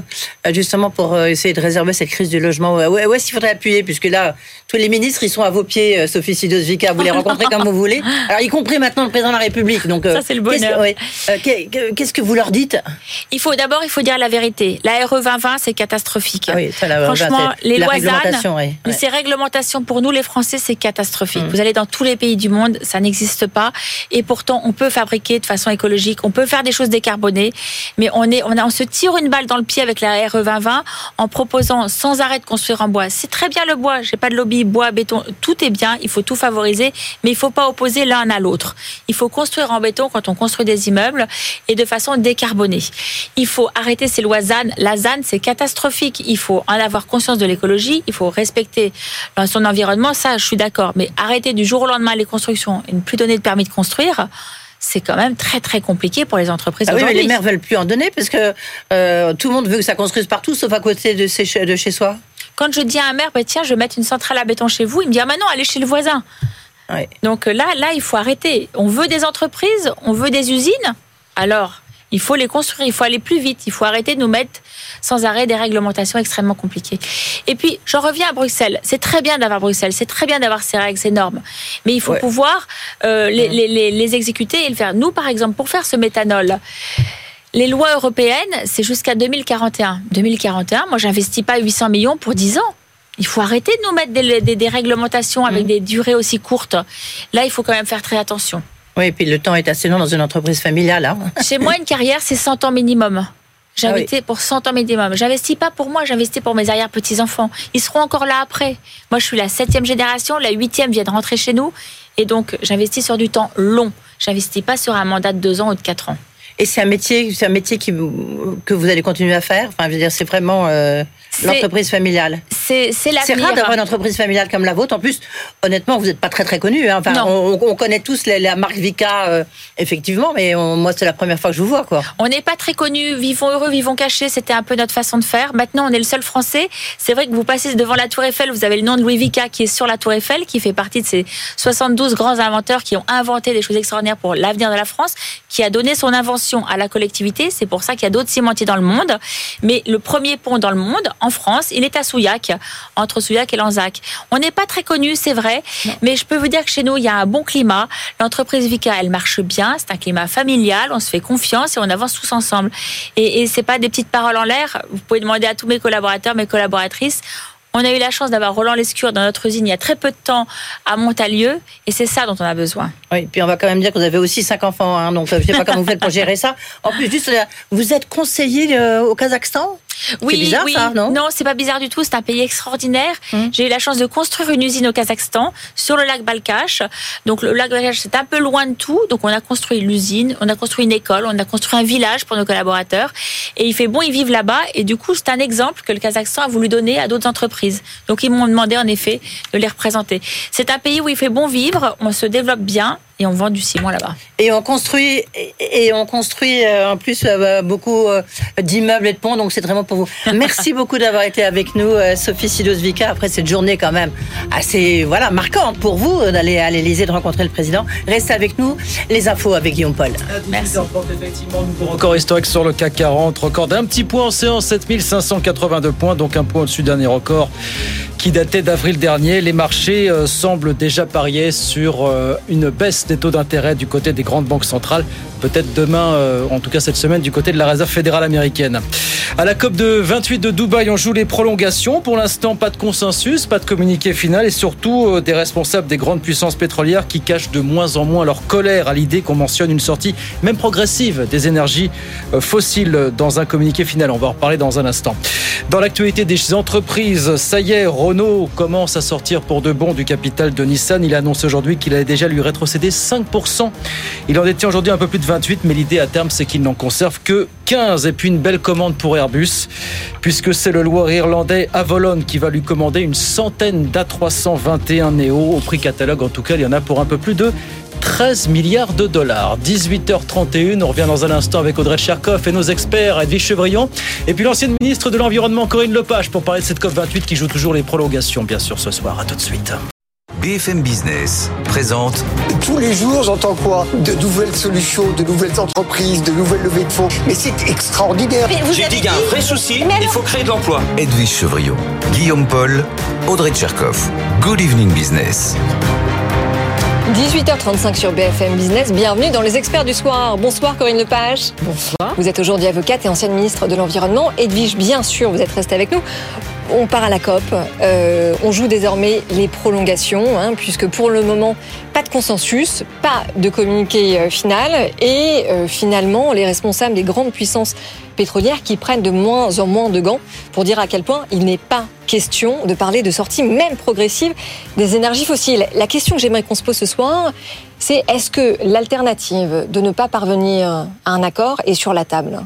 justement pour euh, essayer de réserver cette crise du logement Où, où est-ce qu'il faudrait appuyer Puisque là, tous les ministres, ils sont à vos pieds, euh, Sophie Sidos-Vica, vous les rencontrez comme vous voulez. Alors, y compris maintenant le président de la République. Donc, Ça, c'est le qu'est-ce- bonheur. ouais. Qu'est- qu'est- Qu'est-ce que vous leur dites? Il faut d'abord, il faut dire la vérité. La RE 2020, c'est catastrophique. Ah oui, ça, la 20, Franchement, les lois ouais. mais Ouais. ces réglementations pour nous, les Français, c'est catastrophique. Mm. Vous allez dans tous les pays du monde, ça n'existe pas. Et pourtant, on peut fabriquer de façon écologique, on peut faire des choses décarbonées, mais on est, on, a, on se tire une balle dans le pied avec la RE 2020 en proposant sans arrêt de construire en bois. C'est très bien le bois. J'ai pas de lobby bois, béton, tout est bien. Il faut tout favoriser, mais il faut pas opposer l'un à l'autre. Il faut construire en béton quand on construit des immeubles et de façon décarbonée. Il faut arrêter ces lois ZAN. La ZAN, c'est catastrophique. Il faut en avoir conscience de l'écologie. Il faut respecter son environnement. Ça, je suis d'accord. Mais arrêter du jour au lendemain les constructions et ne plus donner de permis de construire, c'est quand même très très compliqué pour les entreprises Ah oui, mais les maires veulent plus en donner parce que euh, tout le monde veut que ça construise partout, sauf à côté de, ses- de chez soi. Quand je dis à un maire, bah, tiens, je vais mettre une centrale à béton chez vous, il me dit, ah, bah non, allez chez le voisin. Donc euh, là, là, il faut arrêter. On veut des entreprises, on veut des usines. Alors, il faut les construire, il faut aller plus vite, il faut arrêter de nous mettre sans arrêt des réglementations extrêmement compliquées. Et puis, j'en reviens à Bruxelles. C'est très bien d'avoir Bruxelles, c'est très bien d'avoir ces règles, ces normes. Mais il faut Ouais. pouvoir euh, les, les- les- les exécuter et le faire. Nous, par exemple, pour faire ce méthanol, les lois européennes, c'est jusqu'à 2041. 2041, moi, j'investis pas 800 millions pour 10 ans. Il faut arrêter de nous mettre des, des- des réglementations avec des durées aussi courtes. Là, il faut quand même faire très attention. Oui, et puis le temps est assez long dans une entreprise familiale. Hein. Chez moi, une carrière, c'est 100 ans minimum. J'ai Ah oui. pour 100 ans minimum. J'investis pas pour moi, j'investis pour mes arrière-petits-enfants. Ils seront encore là après. Moi, je suis la septième génération, la huitième vient de rentrer chez nous. Et donc, j'investis sur du temps long. J'investis pas sur un mandat de deux ans ou de quatre ans. Et c'est un métier, c'est un métier qui, que vous allez continuer à faire? Enfin, je veux dire, c'est vraiment euh, l'entreprise familiale. C'est c'est C'est rare d'avoir une entreprise familiale comme la vôtre. En plus, honnêtement, vous n'êtes pas très très connu. Hein. Enfin, on, on connaît tous la, la marque Vika, euh, effectivement, mais on- moi, c'est la première fois que je vous vois, quoi. On n'est pas très connus, vivons heureux, vivons cachés, c'était un peu notre façon de faire. Maintenant, on est le seul français. C'est vrai que vous passez devant la Tour Eiffel, vous avez le nom de Louis Vica qui est sur la Tour Eiffel, qui fait partie de ces 72 grands inventeurs qui ont inventé des choses extraordinaires pour l'avenir de la France, qui a donné son invention à la collectivité. C'est pour ça qu'il y a d'autres cimentiers dans le monde. Mais le premier pont dans le monde, en France, il est à Souillac, entre Souillac et Lanzac. On n'est pas très connus, c'est vrai, mais je peux vous dire que chez nous, il y a un bon climat. L'entreprise Vica, elle marche bien. C'est un climat familial. On se fait confiance et on avance tous ensemble. Et, et c'est pas des petites paroles en l'air. Vous pouvez demander à tous mes collaborateurs, mes collaboratrices. On a eu la chance d'avoir Roland Lescure dans notre usine il y a très peu de temps à Montalieu, et c'est ça dont on a besoin. Oui, puis on va quand même dire que vous avez aussi cinq enfants, hein, donc euh, je sais pas comment vous faites pour gérer ça. En plus, juste, euh, vous êtes conseiller euh, au Kazakhstan? Oui, C'est bizarre oui. ça, non Hum. c'est pas bizarre du tout. C'est un pays extraordinaire. J'ai eu la chance de construire une usine au Kazakhstan sur le lac Balkash. Donc le lac Balkash c'est un peu loin de tout. Donc on a construit l'usine, on a construit une école, on a construit un village pour nos collaborateurs. Et il fait bon, ils vivent là-bas. Et du coup, c'est un exemple que le Kazakhstan a voulu donner à d'autres entreprises. Donc ils m'ont demandé en effet de les représenter. C'est un pays où il fait bon vivre, on se développe bien. Et on vend du ciment là-bas. Et on construit et on construit euh, en plus euh, beaucoup euh, d'immeubles et de ponts, donc c'est vraiment pour vous. Merci beaucoup d'avoir été avec nous, Sophie Sidos-Vica, après cette journée quand même assez voilà marquante pour vous d'aller à l'Elysée de rencontrer le président. Restez avec nous, les infos avec Guillaume Paul. Merci. Effectivement, nouveau record historique sur le CAC 40, record d'un petit point en séance, 7582 points, donc un point au-dessus d'un dernier record qui datait d'avril dernier. Les marchés semblent déjà parier sur une baisse des taux d'intérêt du côté des grandes banques centrales. Peut-être demain, euh, en tout cas cette semaine, du côté de la Réserve fédérale américaine. À la COP de 28 de Dubaï, on joue les prolongations. Pour l'instant, pas de consensus, pas de communiqué final et surtout des responsables des grandes puissances pétrolières qui cachent de moins en moins leur colère à l'idée qu'on mentionne une sortie, même progressive, des énergies fossiles dans un communiqué final. On va en reparler dans un instant. Dans l'actualité des entreprises, ça y est, Renault commence à sortir pour de bon du capital de Nissan. Il annonce aujourd'hui qu'il allait déjà lui rétrocéder 5%. Il en détient aujourd'hui un peu plus de 28, mais l'idée à terme, c'est qu'il n'en conserve que 15. Et puis une belle commande pour Airbus, puisque c'est le loir irlandais Avolon qui va lui commander une centaine d'A321 Neo. Au prix catalogue, en tout cas, il y en a pour un peu plus de 13 milliards de dollars. 18h31, on revient dans un instant avec Audrey Tcherkov et nos experts, Edwige Chevrillon, et puis l'ancienne ministre de l'Environnement Corinne Lepage pour parler de cette COP28 qui joue toujours les prolongations, bien sûr, ce soir. À tout de suite. BFM Business présente. Tous les jours, j'entends quoi? De nouvelles solutions, de nouvelles entreprises, de nouvelles levées de fonds. Mais c'est extraordinaire. J'ai dit qu'il y a un vrai souci, il faut créer de l'emploi. Edwige Chevrillon, Guillaume Paul, Audrey Tcherkov. Good evening business. 18h35 sur BFM Business. Bienvenue dans les experts du soir. Bonsoir Corinne Lepage. Bonsoir. Vous êtes aujourd'hui avocate et ancienne ministre de l'Environnement. Edwige, bien sûr, vous êtes restée avec nous. On part à la COP. Euh, on joue désormais les prolongations, hein, puisque pour le moment, pas de consensus, pas de communiqué euh, final, et euh, finalement, les responsables des grandes puissances pétrolières qui prennent de moins en moins de gants pour dire à quel point il n'est pas question de parler de sortie, même progressive, des énergies fossiles. La question que j'aimerais qu'on se pose ce soir, c'est est-ce que l'alternative de ne pas parvenir à un accord est sur la table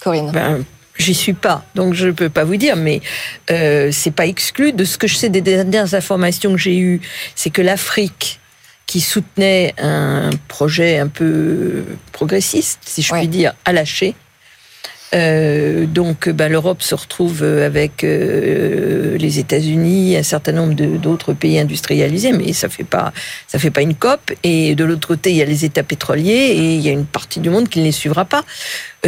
Corinne? Ben, J'y suis pas, donc je ne peux pas vous dire, mais euh, c'est pas exclu. De ce que je sais des dernières informations que j'ai eues, c'est que l'Afrique, qui soutenait un projet un peu progressiste, si je puis dire, a lâché. Euh, donc, ben, l'Europe se retrouve avec euh, les États-Unis, un certain nombre d'autres pays industrialisés, mais ça fait pas, ça fait pas une COP. Et de l'autre côté, il y a les États pétroliers et il y a une partie du monde qui ne les suivra pas.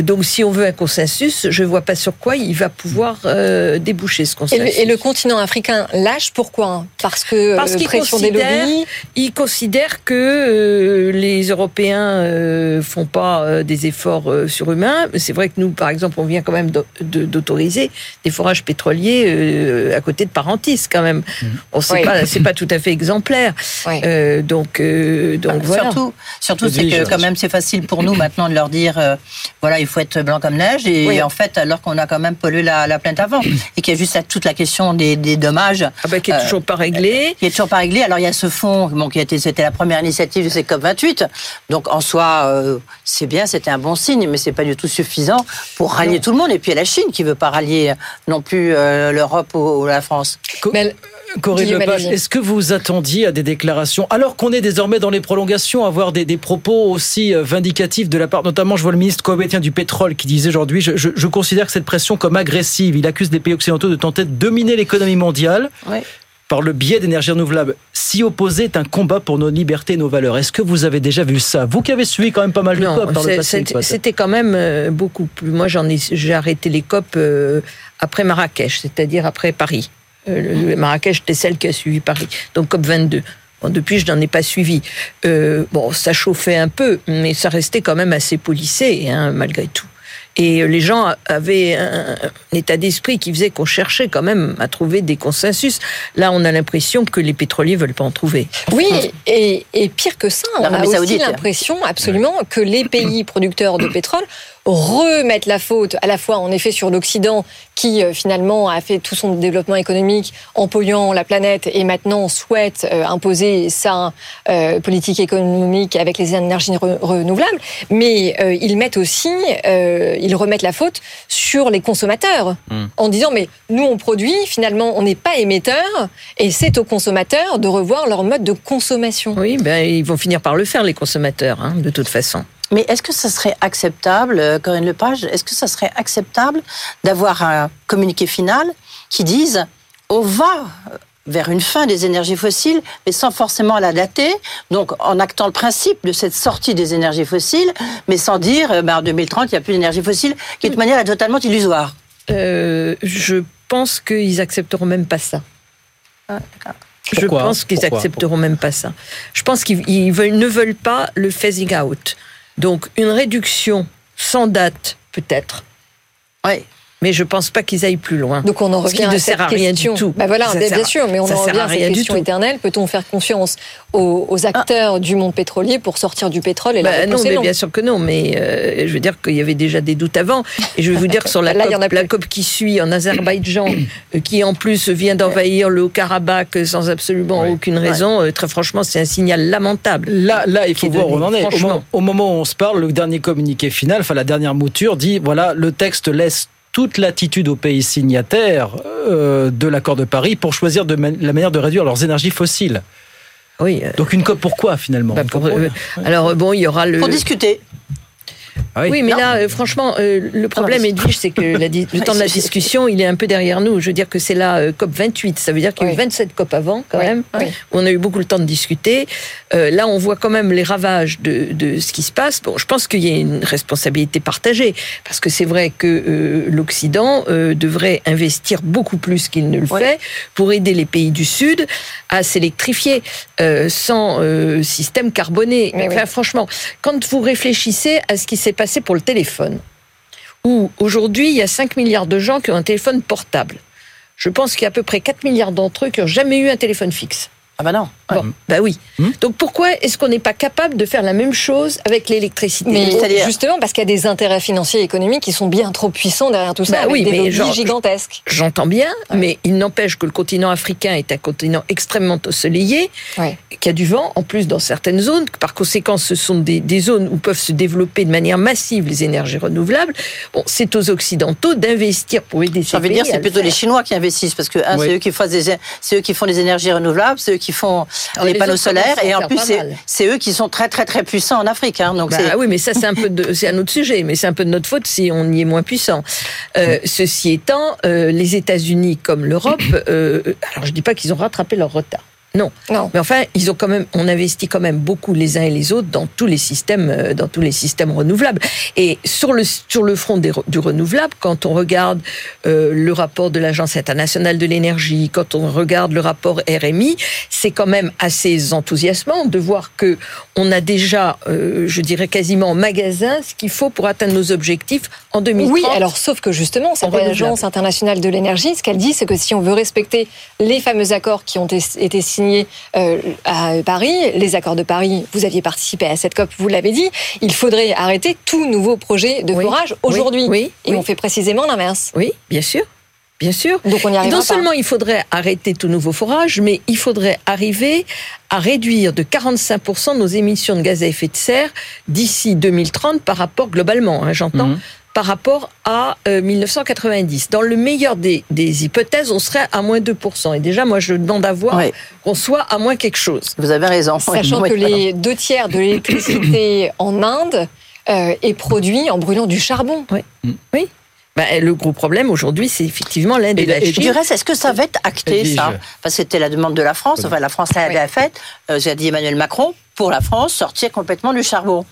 Donc, si on veut un consensus, je ne vois pas sur quoi il va pouvoir euh, déboucher ce consensus. Et le, continent africain lâche pourquoi? Parce que Parce euh, pression des lobbies? Il considère que euh, les Européens ne font pas des efforts surhumains. C'est vrai que nous, par exemple, on vient quand même d'autoriser des forages pétroliers à côté de Parentis, quand même. Mmh. On sait pas, c'est pas tout à fait exemplaire. donc, donc voilà. Surtout, surtout c'est que quand même c'est facile pour nous maintenant de leur dire, voilà, il faut être blanc comme neige. Et en fait, alors qu'on a quand même pollué la, la plainte avant. Et qu'il y a juste toute la question des, dommages. Ah ben, qui est toujours pas réglée. Qui est toujours pas réglée. Alors, il y a ce fonds, bon, qui été, c'était la première initiative de ces COP28. Donc, en soi, euh, c'est bien, c'était un bon signe, mais c'est pas du tout suffisant pour rallier tout le monde. Et puis, il y a la Chine qui veut pas rallier non plus euh, l'Europe ou, la France. Mais Corinne Lepage, est-ce que vous attendiez à des déclarations, alors qu'on est désormais dans les prolongations, à avoir des, propos aussi euh, vindicatifs de la part, notamment, je vois le ministre coabétien du pétrole qui disait aujourd'hui, je, considère que cette pression comme agressive. Il accuse les pays occidentaux de tenter de dominer l'économie mondiale. Par le biais d'énergie renouvelable. S'y opposer est un combat pour nos libertés et nos valeurs. Est-ce que vous avez déjà vu ça? Vous qui avez suivi quand même pas mal de COP par le passé. C'était quand même euh, beaucoup plus. Moi, j'ai arrêté les COP euh, après Marrakech, c'est-à-dire après Paris. Euh, le Marrakech était celle qui a suivi Paris, donc COP 22. Bon, depuis, je n'en ai pas suivi. Euh, bon, ça chauffait un peu, mais ça restait quand même assez polissé, hein, malgré tout. Et les gens avaient un, état d'esprit qui faisait qu'on cherchait quand même à trouver des consensus. Là, on a l'impression que les pétroliers veulent pas en trouver. Oui, et, pire que ça, on a aussi l'impression absolument que les pays producteurs de pétrole remettent la faute à la fois en effet sur l'Occident qui euh, finalement a fait tout son développement économique en polluant la planète et maintenant souhaite euh, imposer sa euh, politique économique avec les énergies re- renouvelables. Mais euh, ils mettent aussi, euh, ils remettent la faute sur les consommateurs Hmm. en disant mais nous on produit, finalement on n'est pas émetteur et c'est aux consommateurs de revoir leur mode de consommation. Oui, ben, ils vont finir par le faire, les consommateurs, hein, de toute façon. Mais est-ce que ça serait acceptable, euh, Corinne Lepage, est-ce que ça serait acceptable d'avoir un communiqué final qui dise on va vers une fin des énergies fossiles, mais sans forcément la dater, donc en actant le principe de cette sortie des énergies fossiles, mais sans dire euh, ben, en 2030 il n'y a plus d'énergie fossile, qui de toute manière est totalement illusoire. Euh, je pense qu'ils accepteront même pas ça. Je Pourquoi pense qu'ils Pourquoi accepteront même pas ça. Je pense qu'ils ne veulent pas le phasing out. Donc une réduction sans date, peut-être. Mais je pense pas qu'ils aillent plus loin. Donc on en Ce qui revient ne à sert cette à rien question. du tout. Bah voilà, bien, sert sûr, mais on en sert revient à à cette question éternelle. Peut-on faire confiance aux, aux acteurs du monde pétrolier pour sortir du pétrole et la Bah, non, réponse est mais non. bien sûr que non. Mais euh, je veux dire qu'il y avait déjà des doutes avant. Et je vais vous dire que sur la, Là, il y en a COP, la COP qui suit en Azerbaïdjan, euh, qui en plus vient d'envahir le Haut-Karabakh sans absolument aucune raison, euh, très franchement, c'est un signal lamentable. Là, là, il faut voir où on en est. Au moment, au moment où on se parle, le dernier communiqué final, enfin la dernière mouture, dit voilà, le texte laisse toute l'attitude aux pays signataires euh, de l'accord de Paris pour choisir de man- la manière de réduire leurs énergies fossiles. Oui. euh, Donc une COP pourquoi finalement? bah, pour- euh, alors bon, il y aura le. Pour discuter. Ah oui. Oui, mais Non. là, euh, franchement, euh, le problème, mais- Edwige, c'est que la le temps de la discussion, il est un peu derrière nous. Je veux dire que c'est la euh, COP 28. Ça veut dire qu'il y a eu Oui. 27 COP avant, quand Oui, même, oui. où on a eu beaucoup le temps de discuter. Euh, là, on voit quand même les ravages de, de ce qui se passe. Bon, je pense qu'il y a une responsabilité partagée, parce que c'est vrai que euh, l'Occident euh, devrait investir beaucoup plus qu'il ne le Oui. fait pour aider les pays du Sud à s'électrifier euh, sans euh, système carboné. Enfin, franchement, quand vous réfléchissez à ce qui s'est passé pour le téléphone, où aujourd'hui il y a 5 milliards de gens qui ont un téléphone portable, je pense qu'il y a à peu près 4 milliards d'entre eux qui n'ont jamais eu un téléphone fixe. Ah bah non. Bon, bah oui. Hmm. Donc pourquoi est-ce qu'on n'est pas capable de faire la même chose avec l'électricité Mais justement parce qu'il y a des intérêts financiers et économiques qui sont bien trop puissants derrière tout ça, Bah avec oui, des mais genre- gigantesques. J'entends bien, mais il n'empêche que le continent africain est un continent extrêmement ensoleillé, Ouais. qui a du vent en plus dans certaines zones. Par conséquent, ce sont des, des zones où peuvent se développer de manière massive les énergies renouvelables. Bon, c'est aux Occidentaux d'investir pour aider ces J'ai envie de pays dire, c'est le plutôt les. Chinois qui investissent parce que Oui. c'est eux qui font des, c'est eux qui font les énergies renouvelables, c'est eux qui font Alors, les, les panneaux solaires et en plus c'est, eux qui sont très très très puissants en Afrique. Hein, donc Bah c'est oui, mais ça c'est un peu de, c'est un autre sujet, mais c'est un peu de notre faute si on y est moins puissant. Euh, ceci étant, euh, les États-Unis comme l'Europe, euh, alors je dis pas qu'ils ont rattrapé leur retard. Non. Non. Mais enfin, ils ont quand même, on investit quand même beaucoup les uns et les autres dans tous les systèmes, euh, dans tous les systèmes renouvelables. Et sur le sur le front des du renouvelable, quand on regarde euh, le rapport de l'Agence internationale de l'énergie, quand on regarde le rapport RMI, c'est quand même assez enthousiasmant de voir que on a déjà, euh, je dirais quasiment en magasin, ce qu'il faut pour atteindre nos objectifs en 2030. Oui, alors sauf que justement, cette agence internationale de l'énergie, ce qu'elle dit, c'est que si on veut respecter les fameux accords qui ont été- été signés euh, à Paris, les accords de Paris, vous aviez participé à cette COP, vous l'avez dit, il faudrait arrêter tout nouveau projet de Oui, forage oui, aujourd'hui. oui, Et oui. on fait précisément l'inverse. Oui, bien sûr. Bien sûr. Donc on y non pas. seulement il faudrait arrêter tout nouveau forage, mais il faudrait arriver à réduire de 45% nos émissions de gaz à effet de serre d'ici 2030 par rapport globalement, hein, j'entends, Mhm. Par rapport à euh, 1990. Dans le meilleur des, des hypothèses, on serait à moins 2%. Et déjà, moi, je demande à voir qu'on soit à moins quelque chose. vous avez raison. Sachant Oui, que oui, les deux tiers de l'électricité en Inde euh, est produit en brûlant du charbon. Oui. Ben, le gros problème aujourd'hui, c'est effectivement l'Inde et, Et la Chine. Du reste, est-ce que ça va être acté, ça Parce que c'était la demande de la France, enfin la France l'avait faite, euh, j'ai dit Emmanuel Macron, pour la France, sortir complètement du charbon.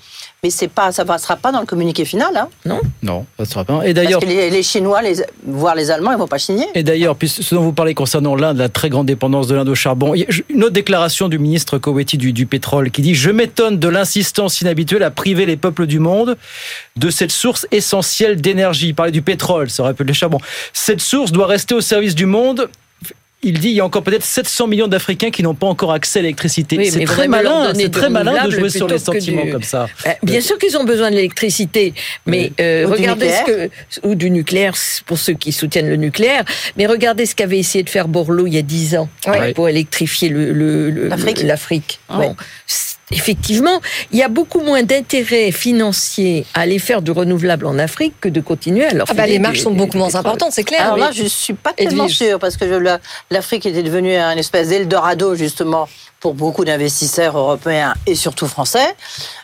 Mais c'est pas, ça ne passera pas dans le communiqué final. Hein, Non, ça ne sera pas. Et parce d'ailleurs, que les, les Chinois, les, voire les Allemands, ils vont pas signer. Et d'ailleurs, puisque ce dont vous parlez concernant l'Inde, la très grande dépendance de l'Inde au charbon, il y a une autre déclaration du ministre Koweïti du, du pétrole qui dit Je m'étonne de l'insistance inhabituelle à priver les peuples du monde de cette source essentielle d'énergie. Il parlait du pétrole, ça aurait pu être le charbon. Cette source doit rester au service du monde. Il dit il y a encore peut-être 700 millions d'Africains qui n'ont pas encore accès à l'électricité. Oui, c'est très malin, c'est très malin de jouer sur les sentiments du- comme ça. Euh, Bien sûr qu'ils ont besoin de l'électricité, mais euh, Ou du regardez ce nucléaire. que ou du nucléaire pour ceux qui soutiennent le nucléaire. Mais regardez ce qu'avait essayé de faire Borloo il y a dix ans Ouais. pour électrifier le- le- le- L'Afrique. Ah Bon, effectivement, il y a beaucoup moins d'intérêt financier à aller faire du renouvelable en Afrique que de continuer à leur Ah bah, les marges du- sont du- beaucoup du moins pétrole. importantes, c'est clair. Alors oui. là, je suis pas tellement Edwige. sûre parce que l'Afrique était devenue un espèce d'Eldorado justement pour beaucoup d'investisseurs européens et surtout français.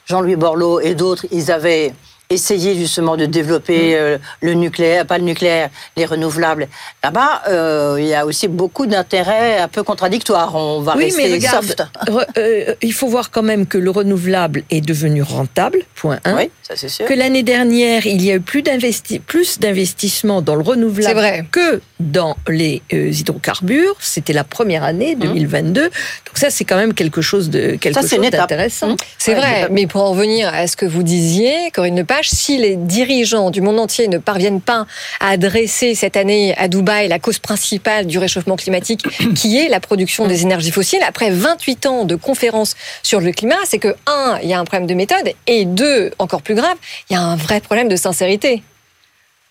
Jean-Louis Borloo et d'autres, ils avaient essayé justement de développer euh, le nucléaire, pas le nucléaire, les renouvelables. Là-bas, euh, il y a aussi beaucoup d'intérêts un peu contradictoires. On va Oui, rester mais regarde, soft. re- euh, il faut voir quand même que le renouvelable est devenu rentable, point 1. Oui, ça c'est sûr. Que l'année dernière, il y a eu plus d'investi- plus d'investissements dans le renouvelable vrai. que dans les euh, hydrocarbures. C'était la première année, 2022. Donc ça, c'est quand même quelque chose de quelque Ça, c'est chose d'intéressant. C'est Ouais, vrai, mais pour en revenir à ce que vous disiez, Corinne Lepage, si les dirigeants du monde entier ne parviennent pas à adresser cette année à Dubaï la cause principale du réchauffement climatique, qui est la production des énergies fossiles, après 28 ans de conférences sur le climat, c'est que, un, il y a un problème de méthode, et deux, encore plus grave, il y a un vrai problème de sincérité.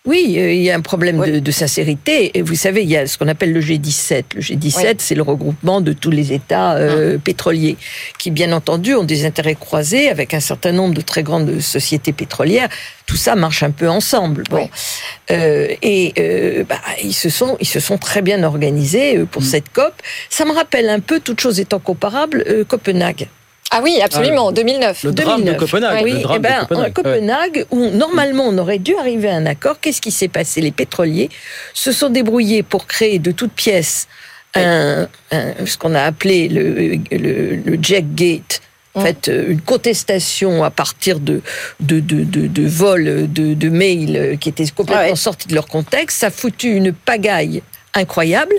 Oui, euh, il y a un problème de, de sincérité. Et vous savez, il y a ce qu'on appelle le G17. Le G17, Oui. c'est le regroupement de tous les États euh, pétroliers, qui bien entendu ont des intérêts croisés avec un certain nombre de très grandes sociétés pétrolières. Tout ça marche un peu ensemble. Bon, Oui. Euh, et euh, bah, ils se sont, ils se sont très bien organisés euh, pour cette COP. Ça me rappelle un peu, toute chose étant comparable, euh, Copenhague. Ah oui, absolument, 2009. Le drame de 2009. Copenhague. Oui, le drame eh ben, de Copenhague. en Copenhague, où normalement on aurait dû arriver à un accord, qu'est-ce qui s'est passé? Les pétroliers se sont débrouillés pour créer de toutes pièces un, un- ce qu'on a appelé le, le, le Jack Gate. En fait, euh, une contestation à partir de, de, de, de, de vols de, de mails euh, qui étaient complètement Ah ouais. sortis de leur contexte. Ça a foutu une pagaille incroyable.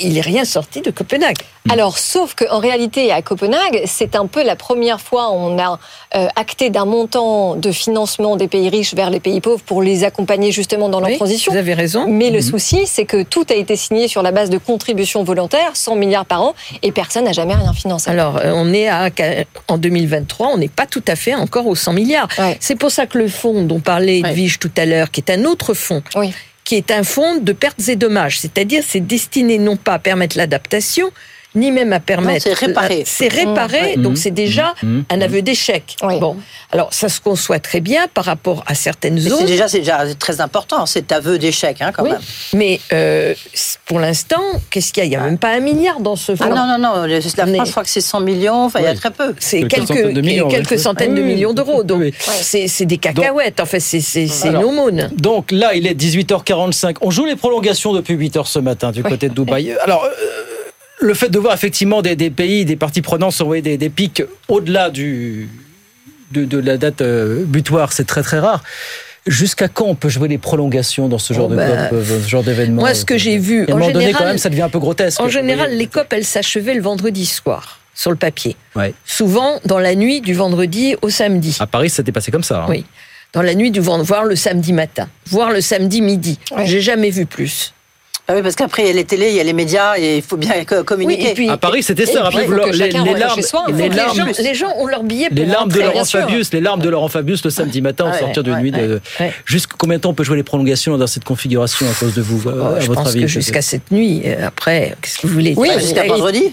Il n'est rien sorti de Copenhague. Alors, sauf qu'en réalité, à Copenhague, c'est un peu la première fois où on a euh, acté d'un montant de financement des pays riches vers les pays pauvres pour les accompagner justement dans leur Oui, transition. Vous avez raison. Mais le souci, c'est que tout a été signé sur la base de contributions volontaires, 100 milliards par an, et personne n'a jamais rien financé. Alors, euh, on est à, en 2023, on n'est pas tout à fait encore aux 100 milliards. Ouais. C'est pour ça que le fonds dont parlait Ouais. Edwige tout à l'heure, qui est un autre fonds, Oui. Qui est un fonds de pertes et dommages, c'est-à-dire c'est destiné non pas à permettre l'adaptation, ni même à permettre. c'est réparer. C'est Mmh. donc c'est déjà Mmh. un aveu d'échec. Oui. Bon, alors ça se conçoit très bien par rapport à certaines zones. C'est déjà, c'est déjà très important, cet aveu d'échec, hein, quand Oui. même. Mais euh, pour l'instant, qu'est-ce qu'il y a? Il n'y a même pas un milliard dans ce fonds. Ah non, non, non, la je crois que c'est 100 millions, enfin, il y a très peu. C'est Quelques quelques, centaines de millions, quelques centaines Ah de millions d'euros. Donc, oui. c'est des cacahuètes. En fait, c'est c'est- c'est une aumône. Donc là, il est 18h45. On joue les prolongations depuis 8h ce matin du côté de Dubaï. Alors, euh, le fait de voir effectivement des, des pays, des parties prenantes s'envoyer des, des pics au-delà du, de, de la date euh, butoir, c'est très très rare. Jusqu'à quand on peut jouer les prolongations dans ce genre Oh, de bah, COP, euh, ce genre d'événement Moi, ce que j'ai vu, Et à un en moment donné, général, quand même, ça devient un peu grotesque. en général, les COP, elles s'achevaient le vendredi soir, sur le papier. Ouais. Souvent, dans la nuit du vendredi au samedi. À Paris, ça s'était passé comme ça. hein. Oui. Dans la nuit du vendredi, voire le samedi matin, voire le samedi midi. Ouais. J'ai jamais vu plus. Ah oui, parce qu'après, il y a les télés, il y a les médias, et il faut bien co- communiquer. Oui, et puis- À Paris, c'était ça. Rappelez-vous, les, les larmes, soi. les les, larmes, gens, les gens ont leur billet pour les larmes de. Laurent. Fabius, les larmes de Laurent Fabius le samedi matin au Ouais, sortir d'une ouais, nuit. De... Jusqu'à combien de temps on peut jouer les prolongations dans cette configuration à cause de vous, euh, Oh, à je votre pense avis que jusqu'à cette nuit. euh, Après, qu'est-ce que vous voulez Oui, dire? Jusqu'à et- vendredi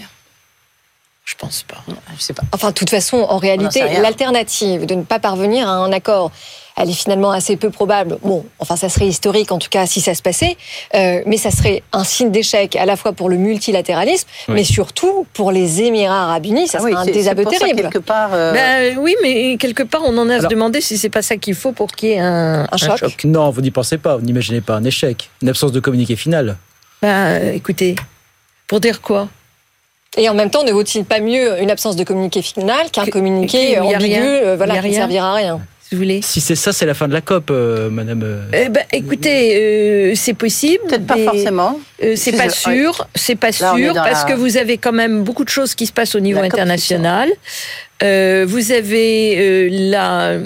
Je pense pas. Je sais pas. Enfin, de toute façon, en réalité, l'alternative de ne pas parvenir à un accord, elle est finalement assez peu probable. Bon, enfin, ça serait historique en tout cas si ça se passait, euh, mais ça serait un signe d'échec à la fois pour le multilatéralisme, Oui. mais surtout pour les Émirats Arabes Unis. Ça Ah serait oui, un désaveu pour ça, terrible. quelque part. euh, Ben, oui, mais quelque part, on en a à se demander si c'est pas ça qu'il faut pour qu'il y ait un, Un choc. Non, vous n'y pensez pas. Vous n'imaginez pas un échec, une absence de communiqué final. Ben, écoutez, pour dire quoi? Et en même temps, ne vaut-il pas mieux une absence de communiqué final qu'un communiqué ambigu, euh, voilà, qui ne servira à rien? Si vous voulez. Si c'est ça, c'est la fin de la COP, euh, Madame. euh, Eh ben, écoutez, euh, c'est possible. Peut-être pas forcément. euh, c'est pas sûr, c'est pas sûr parce la- que vous avez quand même beaucoup de choses qui se passent au niveau international. Euh, vous avez euh, la,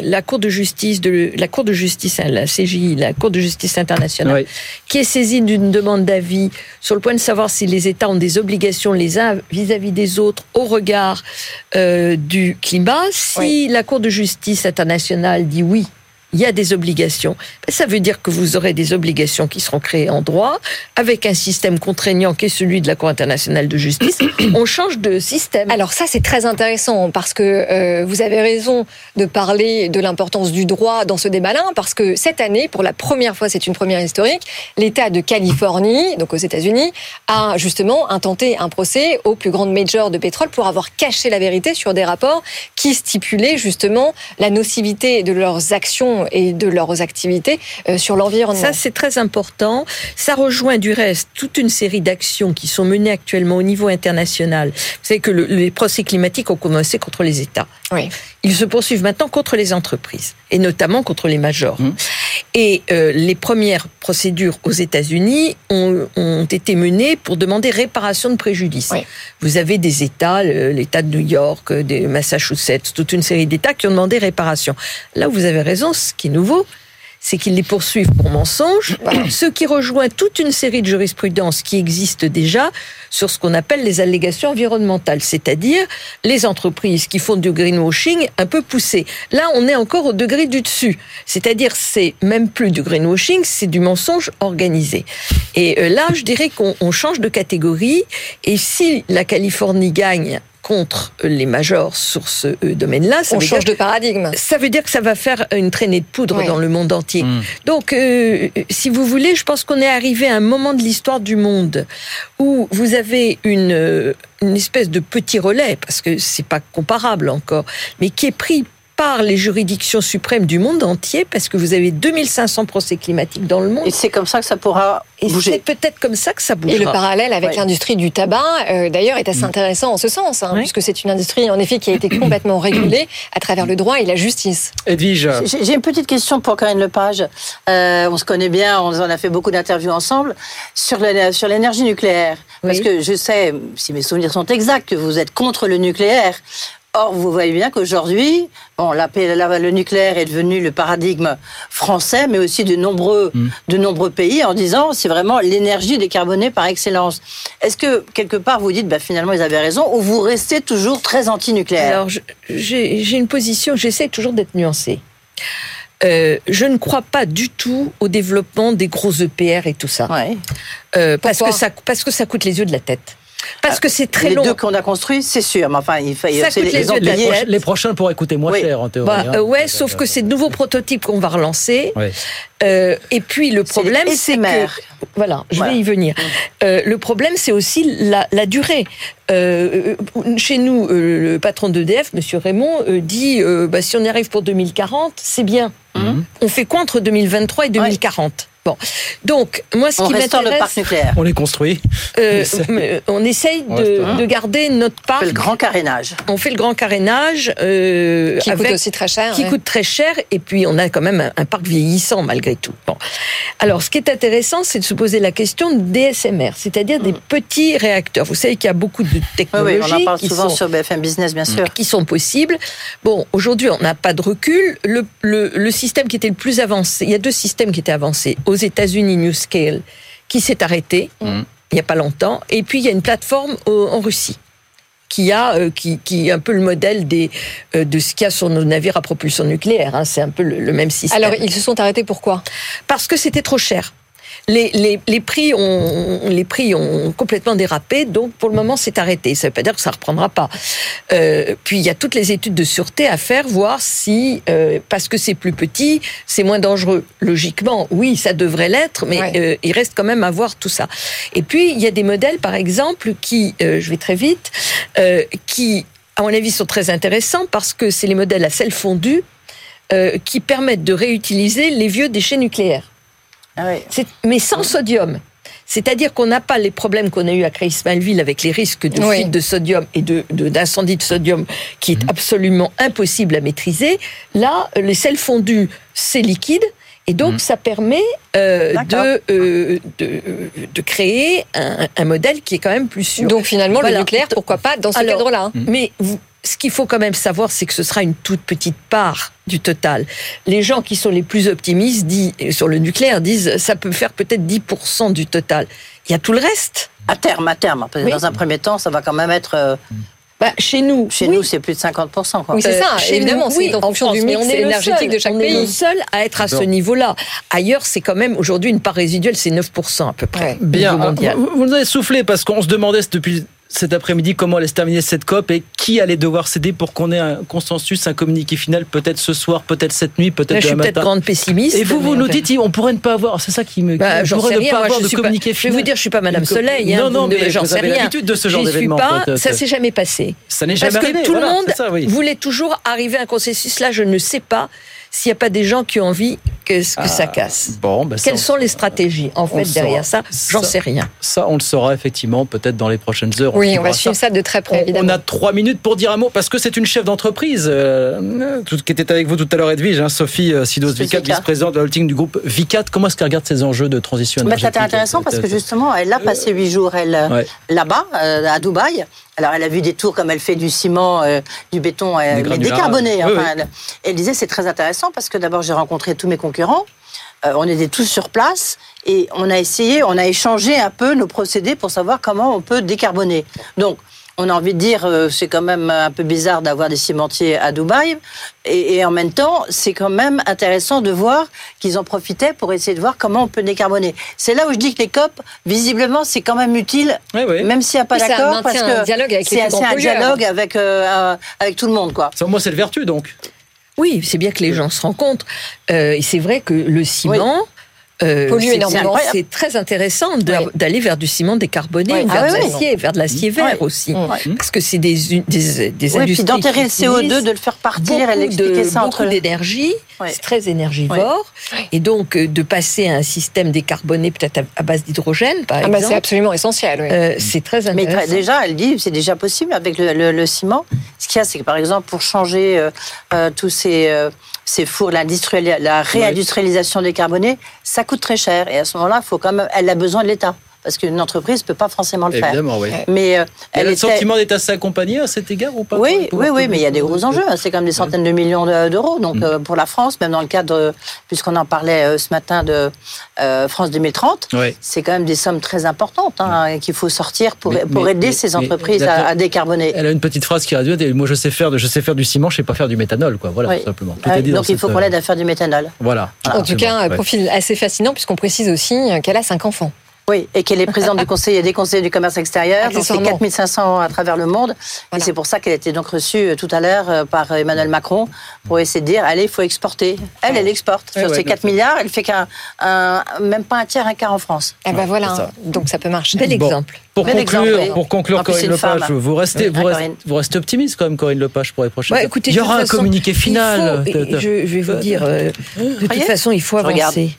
la Cour de justice de la Cour de justice, hein, la CJI, la Cour de justice internationale, qui est saisie d'une demande d'avis sur le point de savoir si les États ont des obligations les uns vis-à-vis des autres au regard euh, du climat. Si la Cour de justice internationale dit oui, il y a des obligations. Ben, ça veut dire que vous aurez des obligations qui seront créées en droit, avec un système contraignant qui est celui de la Cour internationale de justice. On change de système. Alors ça, c'est très intéressant, parce que euh, vous avez raison de parler de l'importance du droit dans ce débat-là, parce que cette année, pour la première fois, c'est une première historique, l'État de Californie, donc aux États-Unis, a justement intenté un procès aux plus grandes majors de pétrole pour avoir caché la vérité sur des rapports qui stipulaient justement la nocivité de leurs actions et de leurs activités euh, sur l'environnement. Ça, c'est très important. Ça rejoint du reste toute une série d'actions qui sont menées actuellement au niveau international. Vous savez que les procès climatiques ont commencé contre les États. Oui. Ils se poursuivent maintenant contre les entreprises, et notamment contre les majors. Mmh. Et euh, les premières procédures aux États-Unis ont, ont, été menées pour demander réparation de préjudice. Oui. Vous avez des États, l'État de New York, des Massachusetts, toute une série d'États qui ont demandé réparation. Là où vous avez raison, ce qui est nouveau, c'est qu'ils les poursuivent pour mensonge, ce qui rejoint toute une série de jurisprudences qui existent déjà sur ce qu'on appelle les allégations environnementales, c'est-à-dire les entreprises qui font du greenwashing un peu poussé. Là, on est encore au degré du dessus, c'est-à-dire c'est même plus du greenwashing, c'est du mensonge organisé. Et euh, là, je dirais qu'on change de catégorie, et si la Californie gagne contre les majors sur ce euh, domaine-là. On change de paradigme. Ça veut dire que ça va faire une traînée de poudre oui. dans le monde entier. Mmh. Donc, euh, si vous voulez, je pense qu'on est arrivé à un moment de l'histoire du monde où vous avez une, euh, une espèce de petit relais, parce que c'est pas comparable encore, mais qui est pris par les juridictions suprêmes du monde entier, parce que vous avez 2500 procès climatiques dans le monde. Et c'est comme ça que ça pourra et bouger. c'est peut-être comme ça que ça bougera. Et le parallèle avec ouais. l'industrie du tabac, euh, d'ailleurs, est assez Mm. intéressant en ce sens, hein, oui. puisque c'est une industrie, en effet, qui a été complètement régulée à travers le droit et la justice. Edwige J'ai une petite question pour Karine Lepage. Euh, on se connaît bien, on en a fait beaucoup d'interviews ensemble sur l'énergie nucléaire. Oui. Parce que je sais, si mes souvenirs sont exacts, que vous êtes contre le nucléaire. Or, vous voyez bien qu'aujourd'hui, bon, la, la, le nucléaire est devenu le paradigme français, mais aussi de nombreux, mmh. de nombreux pays, en disant c'est vraiment l'énergie décarbonée par excellence. Est-ce que quelque part vous dites bah, finalement ils avaient raison, ou vous restez toujours très anti-nucléaire? Alors, j'ai une position, j'essaie toujours d'être nuancée. Euh, je ne crois pas du tout au développement des gros EPR et tout ça. Ouais. Euh, parce, que ça parce que ça coûte les yeux de la tête. Parce que c'est très les long. Les deux qu'on a construits, c'est sûr. Mais enfin, il faut ça coûte les, les, yeux de la tête. les prochains pourraient coûter moins oui. cher en théorie. Bah, hein. ouais, sauf que c'est de nouveaux prototypes qu'on va relancer. Euh, et puis le problème, c'est que voilà, je voilà. vais y venir. Euh, le problème, c'est aussi la, la durée. Euh, chez nous, euh, le patron d'EDF, Monsieur Raymond, euh, dit bah, si on y arrive pour 2040, c'est bien. Mmh. On fait quoi entre 2023 et 2040 ouais. Bon, donc moi, ce on qui m'intéresse, le parc nucléaire. On les construit. Euh, on essaye de, de, garder notre parc. On fait le grand carénage. On fait le grand carénage euh, qui avec, coûte aussi très cher. Qui ouais. coûte très cher, et puis on a quand même un, un, parc vieillissant malgré tout. Bon, alors ce qui est intéressant, c'est de se poser la question des SMR, c'est-à-dire mmh. des petits réacteurs. Vous savez qu'il y a beaucoup de technologies oui, oui, on en parle qui souvent sont, sur BFM Business, bien sûr, qui sont possibles. Bon, aujourd'hui, on n'a pas de recul. Le, le, le système qui était le plus avancé, il y a deux systèmes qui étaient avancés aux États-Unis. New Scale qui s'est arrêté mmh. il n'y a pas longtemps. Et puis il y a une plateforme au, en Russie qui a euh, qui, qui est un peu le modèle des euh, de ce qu'il y a sur nos navires à propulsion nucléaire. Hein. C'est un peu le, le, même système. Alors ils se sont arrêtés pourquoi? Parce que c'était trop cher. Les, les, les, prix ont, les prix ont complètement dérapé, donc pour le moment c'est arrêté. Ça ne veut pas dire que ça ne reprendra pas. Euh, puis il y a toutes les études de sûreté à faire, voir si, euh, parce que c'est plus petit, c'est moins dangereux. Logiquement, oui, ça devrait l'être, mais ouais. euh, il reste quand même à voir tout ça. Et puis il y a des modèles, par exemple, qui, euh, je vais très vite, euh, qui, à mon avis, sont très intéressants parce que c'est les modèles à sel fondu euh, qui permettent de réutiliser les vieux déchets nucléaires. Ah oui. Mais sans sodium. C'est-à-dire qu'on n'a pas les problèmes qu'on a eu à Creil-Smallville avec les risques de oui. fuite de sodium et de, d'incendie de, de, sodium qui est mmh. absolument impossible à maîtriser. Là, les sels fondus, c'est liquide. Et donc, mmh. ça permet euh, de, euh, de, de, créer un, un, modèle qui est quand même plus sûr. Donc, finalement, voilà. le nucléaire, pourquoi pas, dans ce cadre-là. Mmh. Mais vous, ce qu'il faut quand même savoir, c'est que ce sera une toute petite part du total. Les gens qui sont les plus optimistes disent, sur le nucléaire disent ça peut faire peut-être 10% du total. Il y a tout le reste. À terme, à terme. Oui. Dans un premier temps, ça va quand même être. euh, Bah, chez nous, chez oui. nous, c'est plus de 50%. Quoi. Oui, c'est ça, Euh, chez évidemment, c'est oui, en fonction du mix énergétique seul, de chaque on est le pays. seul à être à ce niveau-là. Ailleurs, c'est quand même aujourd'hui une part résiduelle, c'est 9% à peu près. Bien, vous, vous nous avez soufflé parce qu'on se demandait depuis cet après-midi comment allait se terminer cette COP et qui allait devoir céder pour qu'on ait un consensus, un communiqué final, peut-être ce soir, peut-être cette nuit, peut-être Là, je suis demain peut-être matin. grande pessimiste. Et vous, vous nous dites, on pourrait ne pas avoir, c'est ça qui me. Bah, j'en sais ne rien. pas Moi, avoir je de suis pas- communiqué je vais final. vous dire, je suis pas Madame Soleil. hein, non, non, ne- mais j'en sais rien. l'habitude de ce genre d'événement. Ça s'est jamais passé. Ça n'est Parce jamais que arrivé, tout le monde voulait toujours arriver à un consensus. Là, je ne sais pas s'il n'y a pas des gens qui ont envie que, que ça casse. Bon, ben ça, Quelles sont les stratégies en fait derrière saura. ça? J'en sais rien. Ça, on le saura effectivement peut-être dans les prochaines heures. Oui, on va suivre ça de très près, On- évidemment. On a trois minutes pour dire un mot parce que c'est une chef d'entreprise euh, tout- qui était avec vous tout à l'heure, Edwige, hein, Sophie euh, Sidos Sophie Vicat, vice-présidente de la holding du groupe Vicat. Comment est-ce qu'elle regarde ces enjeux de transition Bah, énergétique C'était intéressant parce que justement, elle a passé huit jours elle, Ouais. là-bas, euh, à Dubaï. Alors, elle a vu des tours comme elle fait du ciment, euh, du béton, euh, mais décarboné. Oui, Enfin, oui. Elle, elle disait c'est très intéressant parce que d'abord, j'ai rencontré tous mes concurrents. Euh, on était tous sur place et on a essayé, on a échangé un peu nos procédés pour savoir comment on peut décarboner. Donc, on a envie de dire, euh, c'est quand même un peu bizarre d'avoir des cimentiers à Dubaï. Et, et en même temps, c'est quand même intéressant de voir qu'ils en profitaient pour essayer de voir comment on peut décarboner. C'est là où je dis que les COP, visiblement, c'est quand même utile, même s'il n'y a pas Oui, d'accord, parce que dialogue avec les c'est un dialogue avec, euh, avec tout le monde. Quoi. Ça, moi, c'est le vertu donc. Oui, c'est bien que les gens se rencontrent. Euh, et c'est vrai que le ciment. Euh, c'est- très intéressant d'aller vers du ciment décarboné, Oui. ou Ah vers oui, de oui. l'acier, vers de l'acier vert Ouais. aussi. Ouais. Parce que c'est des, des, des industries. puis d'enterrer le qui CO2, utilisent de le faire partir, expliquait de- ça entre d'énergie, c'est très énergivore. Et donc, euh, de passer à un système décarboné, peut-être à, base d'hydrogène, par Ah bah, exemple. c'est absolument essentiel. euh, c'est très Mais intéressant. très- déjà, elle dit c'est déjà possible avec le, le- le ciment. Ce qu'il y a, c'est que par exemple, pour changer euh, tous ces, ces fours, la réindustrialisation décarbonée, ça coûte très cher. Et à ce moment-là, faut quand même, elle a besoin de l'État. Parce qu'une entreprise ne peut pas forcément le Évidemment, faire. oui. Mais euh, Elle a le sentiment d'être assez accompagnée à cet égard ou pas Oui, oui, oui, mais il y a des gros enjeux. hein. C'est comme des centaines de millions de- d'euros. Donc, Mm. euh, pour la France, même dans le cadre, puisqu'on en parlait euh, ce matin de euh, France 2030, Oui. c'est quand même des sommes très importantes hein, qu'il faut sortir pour, Mais- pour mais- aider mais- ces entreprises à, à décarboner. Elle a une petite phrase qui réduit. Moi, je sais faire, de, je sais faire du ciment, je sais pas faire du méthanol, quoi. Voilà, Oui. tout simplement. Tout dit donc, il faut qu'on l'aide à faire du méthanol. Voilà. En tout cas, un Ouais. profil assez fascinant puisqu'on précise aussi qu'elle a cinq enfants. Oui, et qu'elle est présidente du conseil et des conseillers du commerce extérieur. Donc, c'est Accessoirement. 4500 à travers le monde. Et c'est pour ça qu'elle a été donc reçue euh, tout à l'heure euh, par Emmanuel Macron pour essayer de dire, allez, il faut exporter. Elle, elle exporte. Ouais, Sur ouais, ces donc 4 milliards, elle fait qu'un, un- même pas un tiers, un quart en France. Ah bah voilà, ça. donc ça peut marcher. Bel Bon. exemple. Pour Bel conclure, exemple, pour conclure En Corinne Lepage, femme. vous restez, Oui, vous, restez, Corinne. vous restez optimiste quand même, Corinne Lepage, pour les prochaines. Ouais, écoutez, il y aura un façon, communiqué final. faut- je, je vais vous dire, euh, de toute façon, il faut avancer.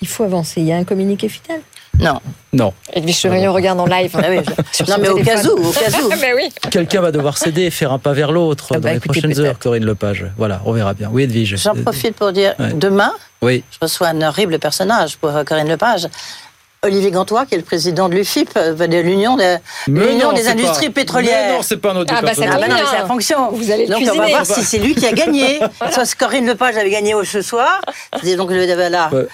Il faut avancer. Il y a un communiqué final. Non. Non. Edwige Chevrillon regarde en live. Ah oui, je- sur non, mais au cas où, au cas où. mais oui. Quelqu'un va devoir céder et faire un pas vers l'autre Ah dans bah, les écoutez, prochaines heures, Corinne Lepage. Voilà, on verra bien. Oui, Edwige. J'en profite pour dire, Ouais. demain, Oui. je reçois un horrible personnage pour euh, Corinne Lepage. Olivier Gantois, qui est le président de l'UFIP, euh, de l'Union des, non, industries pas- pétrolières. Mais non, c'est pas un autre Ah bah, ça Ah bah non, mais bien. c'est la fonction. Vous allez le donc on va voir si c'est lui qui a gagné. Soit Corinne Lepage avait gagné au ce soir, donc le là Ouais.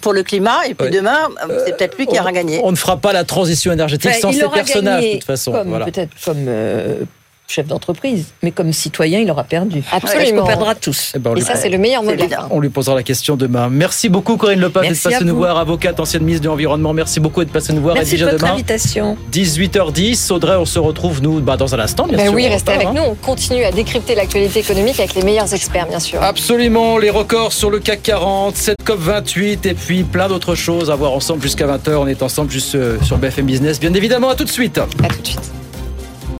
Pour le climat, et puis Ouais. demain, c'est peut-être lui qui on, aura gagné. on ne fera pas la transition énergétique sans ces personnages, de toute façon. Voilà. peut-être comme euh, chef d'entreprise, mais comme citoyen, il aura perdu. Absolument. Perdra tous. Eh ben, on Et lui- ça, c'est le meilleur fin. On lui posera la question demain. Merci beaucoup Corinne Lepage d'être passée nous voir, avocate, ancienne ministre de l'Environnement. Merci beaucoup d'être passée nous voir. Merci de à votre demain. invitation. 18h10. Audrey, on se retrouve nous bah, dans un instant, bien Ben sûr. oui, on restez avec hein. nous. On continue à décrypter l'actualité économique avec les meilleurs experts, bien sûr. Absolument, les records sur le CAC 40, cette COP 28 et puis plein d'autres choses à voir ensemble jusqu'à 20h. On est ensemble juste euh, sur BFM Business. Bien évidemment, à tout de suite. À tout de suite.